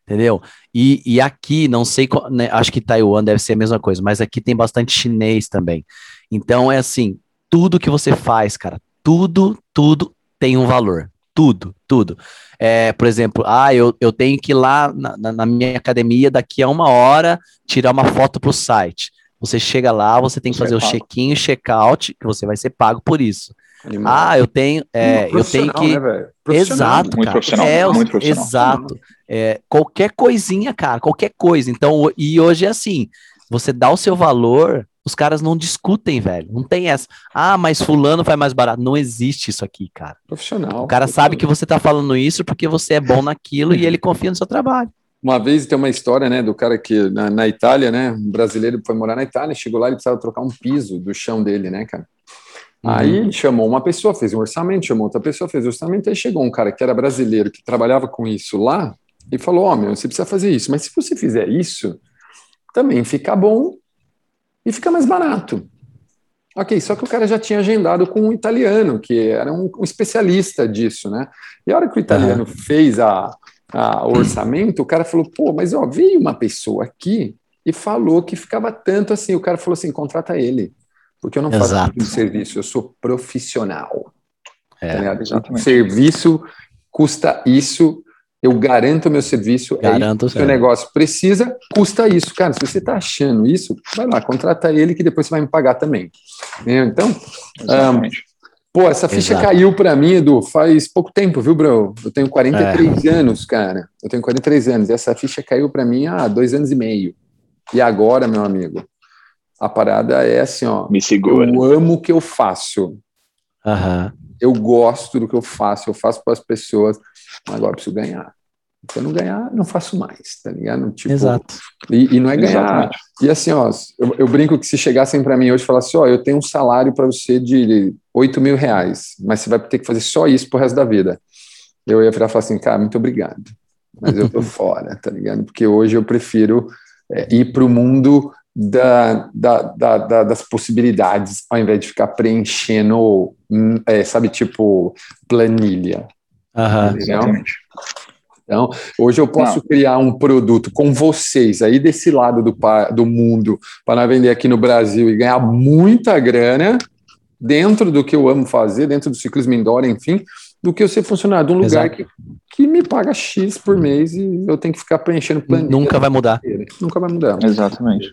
entendeu? E, e aqui, não sei, né, acho que Taiwan deve ser a mesma coisa, mas aqui tem bastante chinês também. Então é assim, tudo que você faz, cara, tudo, tudo tem um valor. Tudo, tudo. É, por exemplo, ah, eu, eu tenho que ir lá na, na minha academia daqui a uma hora tirar uma foto para o site. Você chega lá, você tem que fazer o check-in check-out, que você vai ser pago por isso. Animal. Ah, eu tenho, é, eu tenho que. Né, exato, muito cara. Profissional, é, muito profissional. Exato. É, qualquer coisinha, cara, qualquer coisa. Então, e hoje é assim: você dá o seu valor, os caras não discutem, velho. Não tem essa. Ah, mas fulano faz mais barato. Não existe isso aqui, cara. Profissional. O cara profissional. sabe que você tá falando isso porque você é bom naquilo e ele confia no seu trabalho. Uma vez tem uma história, né, do cara que na, na Itália, né, um brasileiro foi morar na Itália, chegou lá e precisava trocar um piso do chão dele, né, cara. Uhum. Aí chamou uma pessoa, fez um orçamento, chamou outra pessoa, fez o um orçamento, aí chegou um cara que era brasileiro, que trabalhava com isso lá, e falou: Ó, oh, meu, você precisa fazer isso, mas se você fizer isso, também fica bom e fica mais barato. Ok, só que o cara já tinha agendado com um italiano, que era um, um especialista disso, né? E a hora que o italiano uhum. fez a, a, o orçamento, o cara falou: pô, mas ó, veio uma pessoa aqui e falou que ficava tanto assim. O cara falou assim: contrata ele, porque eu não faço tipo de serviço, eu sou profissional. É, tá exatamente. O serviço custa isso, eu garanto o meu serviço, garanto é isso, o seu negócio precisa, custa isso. Cara, se você está achando isso, vai lá, contrata ele que depois você vai me pagar também. Então, um, pô, essa ficha Exato. caiu para mim, Edu, faz pouco tempo, viu, bro? Eu tenho 43 é. anos, cara. Eu tenho 43 anos, e essa ficha caiu para mim há dois anos e meio. E agora, meu amigo, a parada é assim, ó. Me segura. Eu amo o que eu faço. Uhum. Eu gosto do que eu faço, eu faço para as pessoas agora preciso ganhar. Se eu não ganhar, não faço mais, tá ligado? Tipo, Exato. E, e não é ganhar. Exatamente. E assim, ó, eu, eu brinco que se chegassem para mim hoje e falassem, ó, eu tenho um salário para você de 8 mil reais, mas você vai ter que fazer só isso pro resto da vida. Eu ia virar e falar assim, cara, muito obrigado, mas eu tô <laughs> fora, tá ligado? Porque hoje eu prefiro é, ir para o mundo da, da, da, das possibilidades, ao invés de ficar preenchendo, hum, é, sabe, tipo, planilha. Uhum, exatamente. Então, hoje eu posso Não. criar um produto com vocês aí desse lado do, do mundo para vender aqui no Brasil e ganhar muita grana dentro do que eu amo fazer, dentro do ciclismo indoor, enfim, do que eu ser funcionário de um lugar que, que me paga X por mês e eu tenho que ficar preenchendo planilha. Nunca vai mudar. Nunca vai mudar. Exatamente.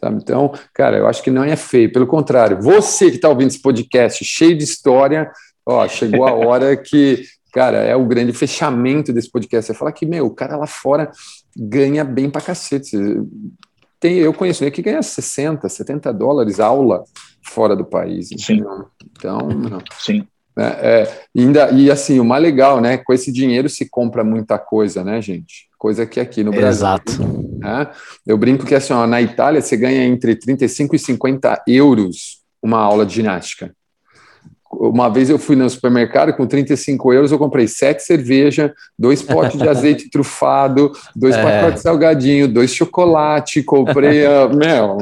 Sabe? Então, cara, eu acho que não é feio, pelo contrário, você que está ouvindo esse podcast cheio de história, ó, chegou a hora que cara, é o grande fechamento desse podcast. Você fala que, meu, o cara lá fora ganha bem pra cacete. Tem, eu conheço né, que ganha 60, 70 dólares aula fora do país. Sim. Então, Sim. Né? É, ainda, e assim, o mais legal, né? Com esse dinheiro se compra muita coisa, né, gente? Coisa que aqui no Brasil. Exato. Né? Eu brinco que assim, ó, na Itália você ganha entre 35 e 50 euros uma aula de ginástica. Uma vez eu fui no supermercado com 35 euros, eu comprei sete cerveja, dois potes de <laughs> azeite trufado, dois é. pacotes de salgadinho, dois chocolate, comprei <laughs> a, meu,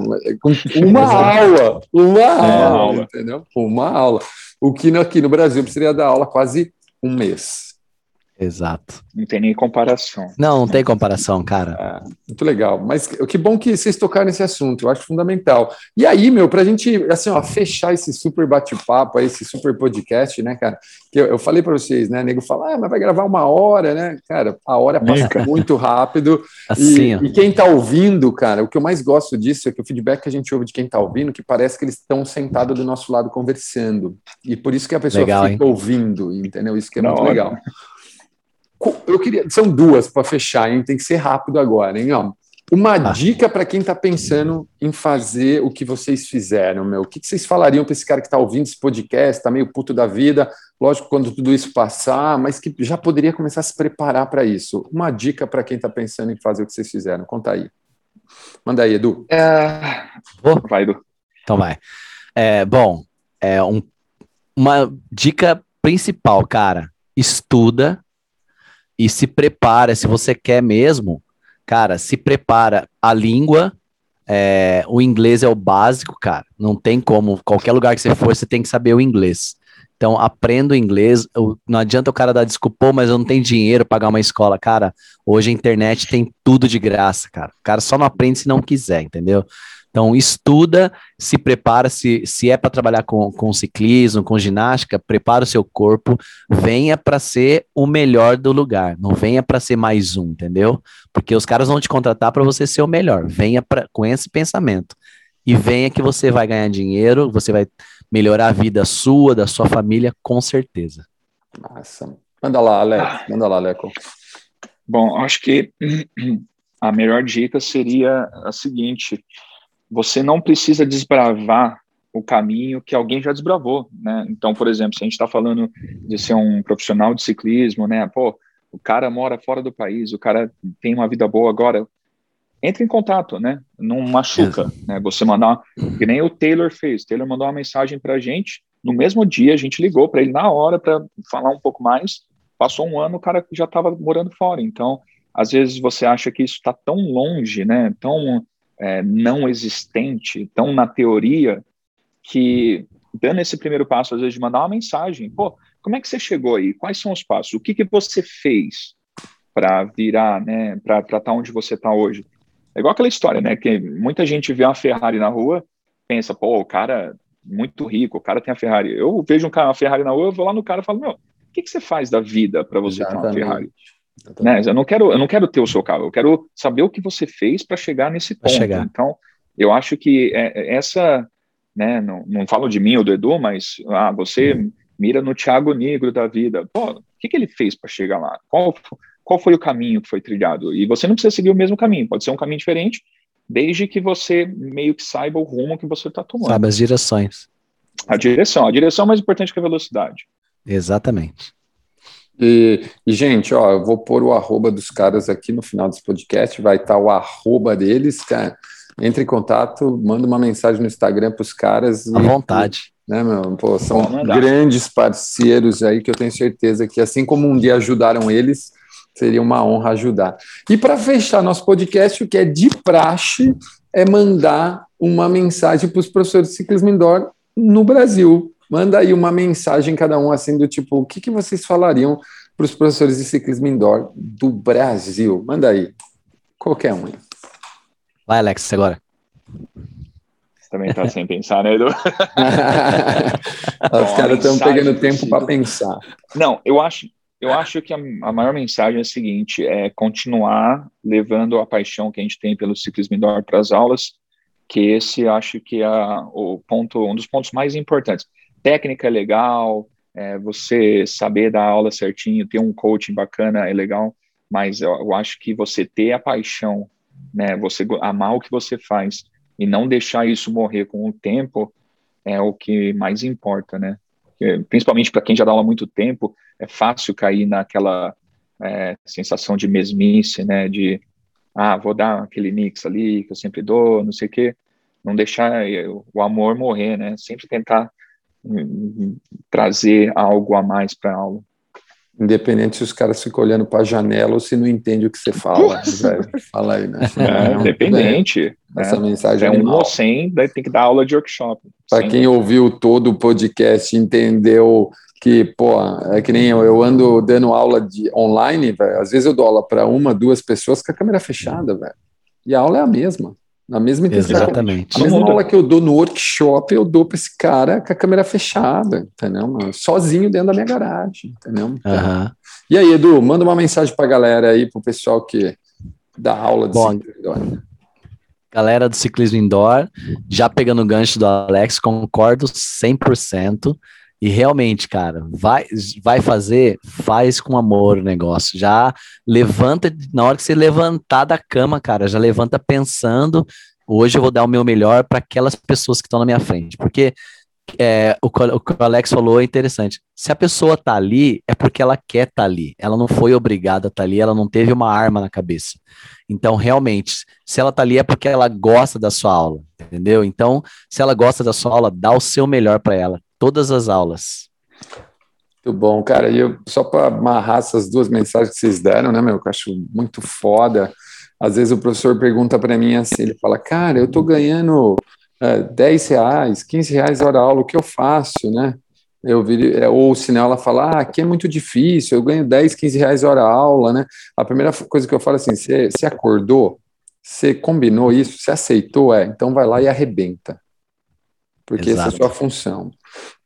uma aula, uma é, aula, entendeu? Uma aula. O que aqui no Brasil precisaria dar aula quase um mês. Exato. Não tem nem comparação. Não, não tem comparação, cara. É, muito legal. Mas que bom que vocês tocaram nesse assunto, eu acho fundamental. E aí, meu, para a gente, assim, ó, fechar esse super bate-papo, esse super podcast, né, cara? Que eu, eu falei para vocês, né? Nego fala, ah, mas vai gravar uma hora, né? Cara, a hora passa <laughs> muito rápido. Assim, e, e, quem está ouvindo, cara, o que eu mais gosto disso é que o feedback que a gente ouve de quem está ouvindo, que parece que eles estão sentados do nosso lado conversando. E por isso que a pessoa legal, fica hein? ouvindo, entendeu? Isso que é muito legal. Eu queria. São duas para fechar, hein? Tem que ser rápido agora, hein? Ó, uma ah. dica para quem está pensando em fazer o que vocês fizeram, meu. O que, que vocês falariam para esse cara que está ouvindo esse podcast, está meio puto da vida, lógico, quando tudo isso passar, mas que já poderia começar a se preparar para isso? Uma dica para quem está pensando em fazer o que vocês fizeram. Conta aí. Manda aí, Edu. É... Vai, Edu. Então vai. É, bom, é um, uma dica principal, cara. Estuda e se prepara, se você quer mesmo, cara, se prepara. A língua, é, o inglês é o básico, cara. Não tem como, qualquer lugar que você for, você tem que saber o inglês. Então, aprenda o inglês. Não adianta o cara dar desculpa, mas eu não tenho dinheiro para pagar uma escola. Cara, hoje a internet tem tudo de graça, cara. O cara só não aprende se não quiser, entendeu? Então, estuda, se prepara, se, se é para trabalhar com, com ciclismo, com ginástica, prepara o seu corpo, venha para ser o melhor do lugar, não venha para ser mais um, entendeu? Porque os caras vão te contratar para você ser o melhor, venha pra, com esse pensamento. E venha que você vai ganhar dinheiro, você vai melhorar a vida sua, da sua família, com certeza. Massa. Manda lá, Alex, manda lá, Leco. Bom, acho que <clears throat> a melhor dica seria a seguinte: você não precisa desbravar o caminho que alguém já desbravou, né? Então, por exemplo, se a gente está falando de ser um profissional de ciclismo, né? Pô, o cara mora fora do país, o cara tem uma vida boa agora, entre em contato, né? Não machuca, né? Você mandar, que nem o Taylor fez. O Taylor mandou uma mensagem para a gente no mesmo dia, a gente ligou para ele na hora para falar um pouco mais. Passou um ano, o cara já estava morando fora. Então, às vezes você acha que isso está tão longe, né? Tão é, não existente, tão na teoria, que dando esse primeiro passo, às vezes, de mandar uma mensagem, pô, como é que você chegou aí? Quais são os passos? O que, que você fez para virar, né, para estar tá onde você está hoje? É igual aquela história, né, que muita gente vê uma Ferrari na rua, pensa, pô, o cara muito rico, o cara tem a Ferrari. Eu vejo um cara, uma Ferrari na rua, eu vou lá no cara e falo, meu, o que, que você faz da vida para você Exatamente. ter uma Ferrari? Né? Eu não quero, eu não quero ter o seu carro, eu quero saber o que você fez para chegar nesse ponto. Chegar. Então, eu acho que é, é, essa, né, não, não falo de mim ou do Edu, mas ah, você uhum. mira no Thiago Negro da vida. Pô, o que, que ele fez para chegar lá? Qual, qual foi o caminho que foi trilhado? E você não precisa seguir o mesmo caminho, pode ser um caminho diferente, desde que você meio que saiba o rumo que você está tomando. Sabe as direções. A direção. A direção é mais importante que a velocidade. Exatamente. E, e, gente, ó, eu vou pôr o arroba dos caras aqui no final desse podcast, vai estar o arroba deles, cara. Entre em contato, manda uma mensagem no Instagram para os caras. À e, vontade. Né, meu? Pô, são grandes parceiros aí que eu tenho certeza que, assim como um dia ajudaram eles, seria uma honra ajudar. E para fechar nosso podcast, o que é de praxe é mandar uma mensagem para os professores de ciclismo indoor no Brasil, Manda aí uma mensagem cada um, assim, do tipo, o que, que vocês falariam para os professores de ciclismo indoor do Brasil? Manda aí. Qualquer um. Vai, Alex, agora. Você também está sem pensar, né, Edu? <laughs> Os caras estão pegando tempo para pensar. Não, eu acho, eu acho que a, a, maior mensagem é a seguinte: é continuar levando a paixão que a gente tem pelo ciclismo indoor para as aulas, que esse acho que é o ponto, um dos pontos mais importantes técnica é legal, é, você saber dar aula certinho, ter um coaching bacana é legal, mas eu, eu, acho que você ter a paixão, né, você amar o que você faz e não deixar isso morrer com o tempo é o que mais importa, né? principalmente para quem já dá aula há muito tempo, é fácil cair naquela é, sensação de mesmice, né? De, ah, vou dar aquele mix ali que eu sempre dou, não sei o quê. Não deixar é, o amor morrer, né? Sempre tentar trazer algo a mais para a aula. Independente se os caras ficam olhando para a janela ou se não entende o que você fala. <laughs> Fala aí, né? É, independente. Essa né? mensagem é um ou sem, daí tem que dar aula de workshop. Para quem ouviu todo o podcast entendeu que, pô, é que nem eu, eu ando dando aula de online, velho. Às vezes eu dou aula para uma, duas pessoas com a câmera fechada, velho. E a aula é a mesma. Na mesma intensidade. Exatamente. A mesma aula que eu dou no workshop, eu dou para esse cara com a câmera fechada, entendeu? Sozinho dentro da minha garagem, entendeu? Uhum. E aí, Edu, manda uma mensagem para a galera aí, para o pessoal que dá aula de Bom, ciclismo Galera do ciclismo indoor, já pegando o gancho do Alex, concordo 100%. E realmente, cara, vai, vai fazer, faz com amor o negócio. Já levanta, na hora que você levantar da cama, cara, já levanta pensando, hoje eu vou dar o meu melhor para aquelas pessoas que estão na minha frente. Porque é, o, o, que o Alex falou é interessante. Se a pessoa tá ali, é porque ela quer estar tá ali. Ela não foi obrigada a estar tá ali, ela não teve uma arma na cabeça. Então, realmente, se ela tá ali é porque ela gosta da sua aula, entendeu? Então, se ela gosta da sua aula, dá o seu melhor para ela todas as aulas. Muito bom, cara. E eu, só para amarrar essas duas mensagens que vocês deram, né, meu, que eu acho muito foda. Às vezes o professor pergunta para mim assim, ele fala, cara, eu tô ganhando é, 10 reais, 15 reais hora aula, o que eu faço, né? Eu vi, é, ou se ela fala, ah, aqui é muito difícil, eu ganho 10, 15 reais hora aula, né? A primeira coisa que eu falo assim, você acordou, você combinou isso, você aceitou, é, então vai lá e arrebenta. Porque Exato. essa é a sua função.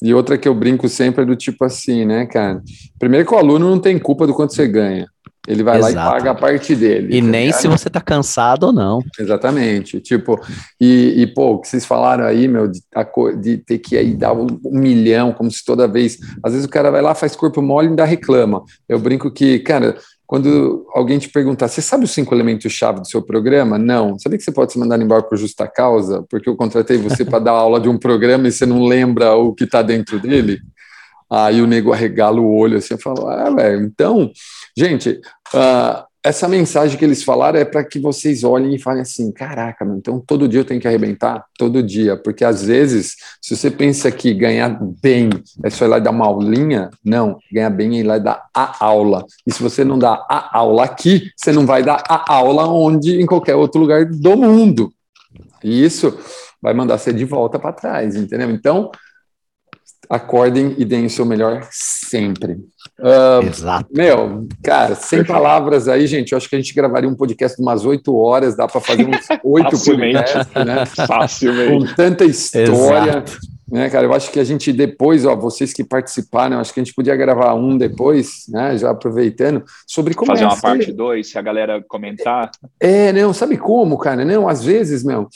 E outra que eu brinco sempre é do tipo assim, né, cara? Primeiro que o aluno não tem culpa do quanto você ganha. Ele vai Exato. lá e paga a parte dele. E tá nem ligado? se você tá cansado ou não. Exatamente. Tipo, e, e pô, o que vocês falaram aí, meu, de, de ter que aí dar um, um, milhão, como se toda vez. Às vezes o cara vai lá, faz corpo mole e ainda reclama. Eu brinco que, cara, quando alguém te perguntar, você sabe os cinco elementos-chave do seu programa? Não. Sabia que você pode se mandar embora por justa causa? Porque eu contratei você para dar aula de um programa e você não lembra o que está dentro dele? Aí o nego arregala o olho assim e fala: Ah, velho, então, gente, uh, essa mensagem que eles falaram é para que vocês olhem e falem assim: caraca, meu, então todo dia eu tenho que arrebentar? Todo dia, porque às vezes, se você pensa que ganhar bem é só ir lá dar uma aulinha, não, ganhar bem é ir lá e dar a aula. E se você não dá a aula aqui, você não vai dar a aula onde, em qualquer outro lugar do mundo. E isso vai mandar você de volta para trás, entendeu? Então, acordem e deem o seu melhor sempre. Uh, Exato. Meu, cara, sem palavras aí, gente, eu acho que a gente gravaria um podcast de umas oito horas, dá para fazer uns <laughs> oito podcasts, né? Facilmente. Com tanta história. Exato. Né, cara, eu acho que a gente depois, ó, vocês que participaram, acho que a gente podia gravar um depois, né, já aproveitando, sobre como fazer é uma ser... parte dois, se a galera comentar. É, não, sabe como, cara? Não, às vezes, meu,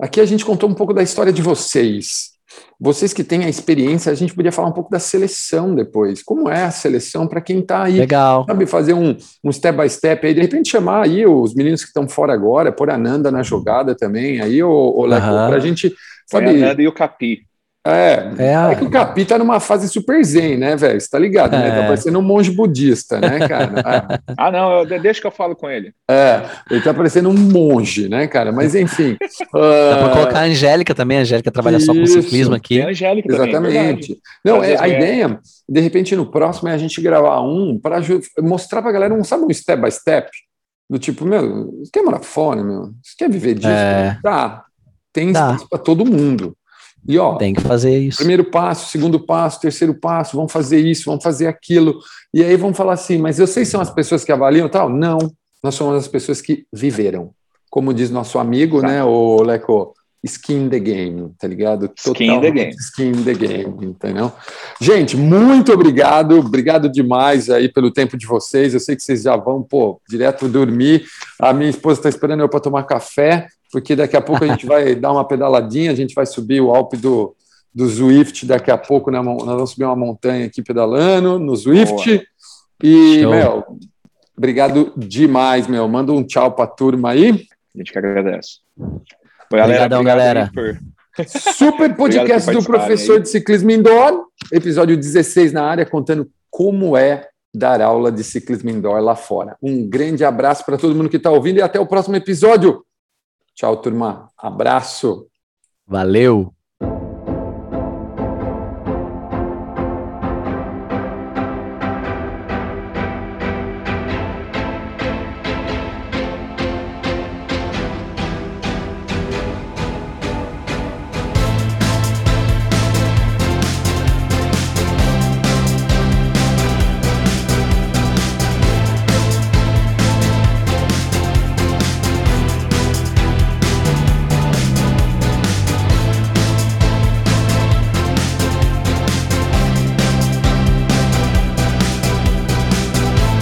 aqui a gente contou um pouco da história de vocês, vocês que têm a experiência, a gente podia falar um pouco da seleção depois. Como é a seleção para quem está aí? Legal. Sabe, fazer um, um step by step aí, de repente chamar aí os meninos que estão fora agora, pôr a Nanda na jogada também, aí, o, o Leco, uhum. para a gente. Sabe, a Nanda e o Capi. É, é, é, que o Capi tá numa fase super zen, né, velho? Você tá ligado, né? Tá é. Tá parecendo um monge budista, né, cara? É. <laughs> ah, não, deixa que eu falo com ele. É, ele tá parecendo um monge, né, cara? Mas enfim. uh... <laughs> Dá pra colocar a Angélica também, a Angélica trabalha Isso. só com ciclismo aqui. a Angélica Exatamente. Também, não, é, a ideia, de repente, no próximo é a gente gravar um para mostrar pra galera um, sabe, um step by step? Do tipo, meu, você quer morar fora, meu? Você quer viver disso? É... Tá, tem espaço para todo mundo. E ó, tem que fazer isso. Primeiro passo, segundo passo, terceiro passo, vamos fazer isso, vamos fazer aquilo. E aí vamos falar assim, mas vocês são as pessoas que avaliam tal? Não, nós somos as pessoas que viveram. Como diz nosso amigo, tá. né, o Leco, skin the game, tá ligado? Skin the game. Skin the game, entendeu? Gente, muito obrigado, obrigado demais aí pelo tempo de vocês. Eu sei que vocês já vão, pô, direto dormir. A minha esposa está esperando eu para tomar café porque daqui a pouco a gente vai <laughs> dar uma pedaladinha, a gente vai subir o Alpe do, do Zwift daqui a pouco, né? nós vamos subir uma montanha aqui pedalando no Zwift. Boa. E, Show. meu, obrigado demais, meu. Manda um tchau para a turma aí. A gente que agradece. Galera. Obrigadão, galera. Por... <laughs> Super podcast do professor aí. de ciclismo indoor. episódio 16 na área, contando como é dar aula de ciclismo indoor lá fora. Um grande abraço para todo mundo que está ouvindo e até o próximo episódio. Tchau, turma. Abraço. Valeu.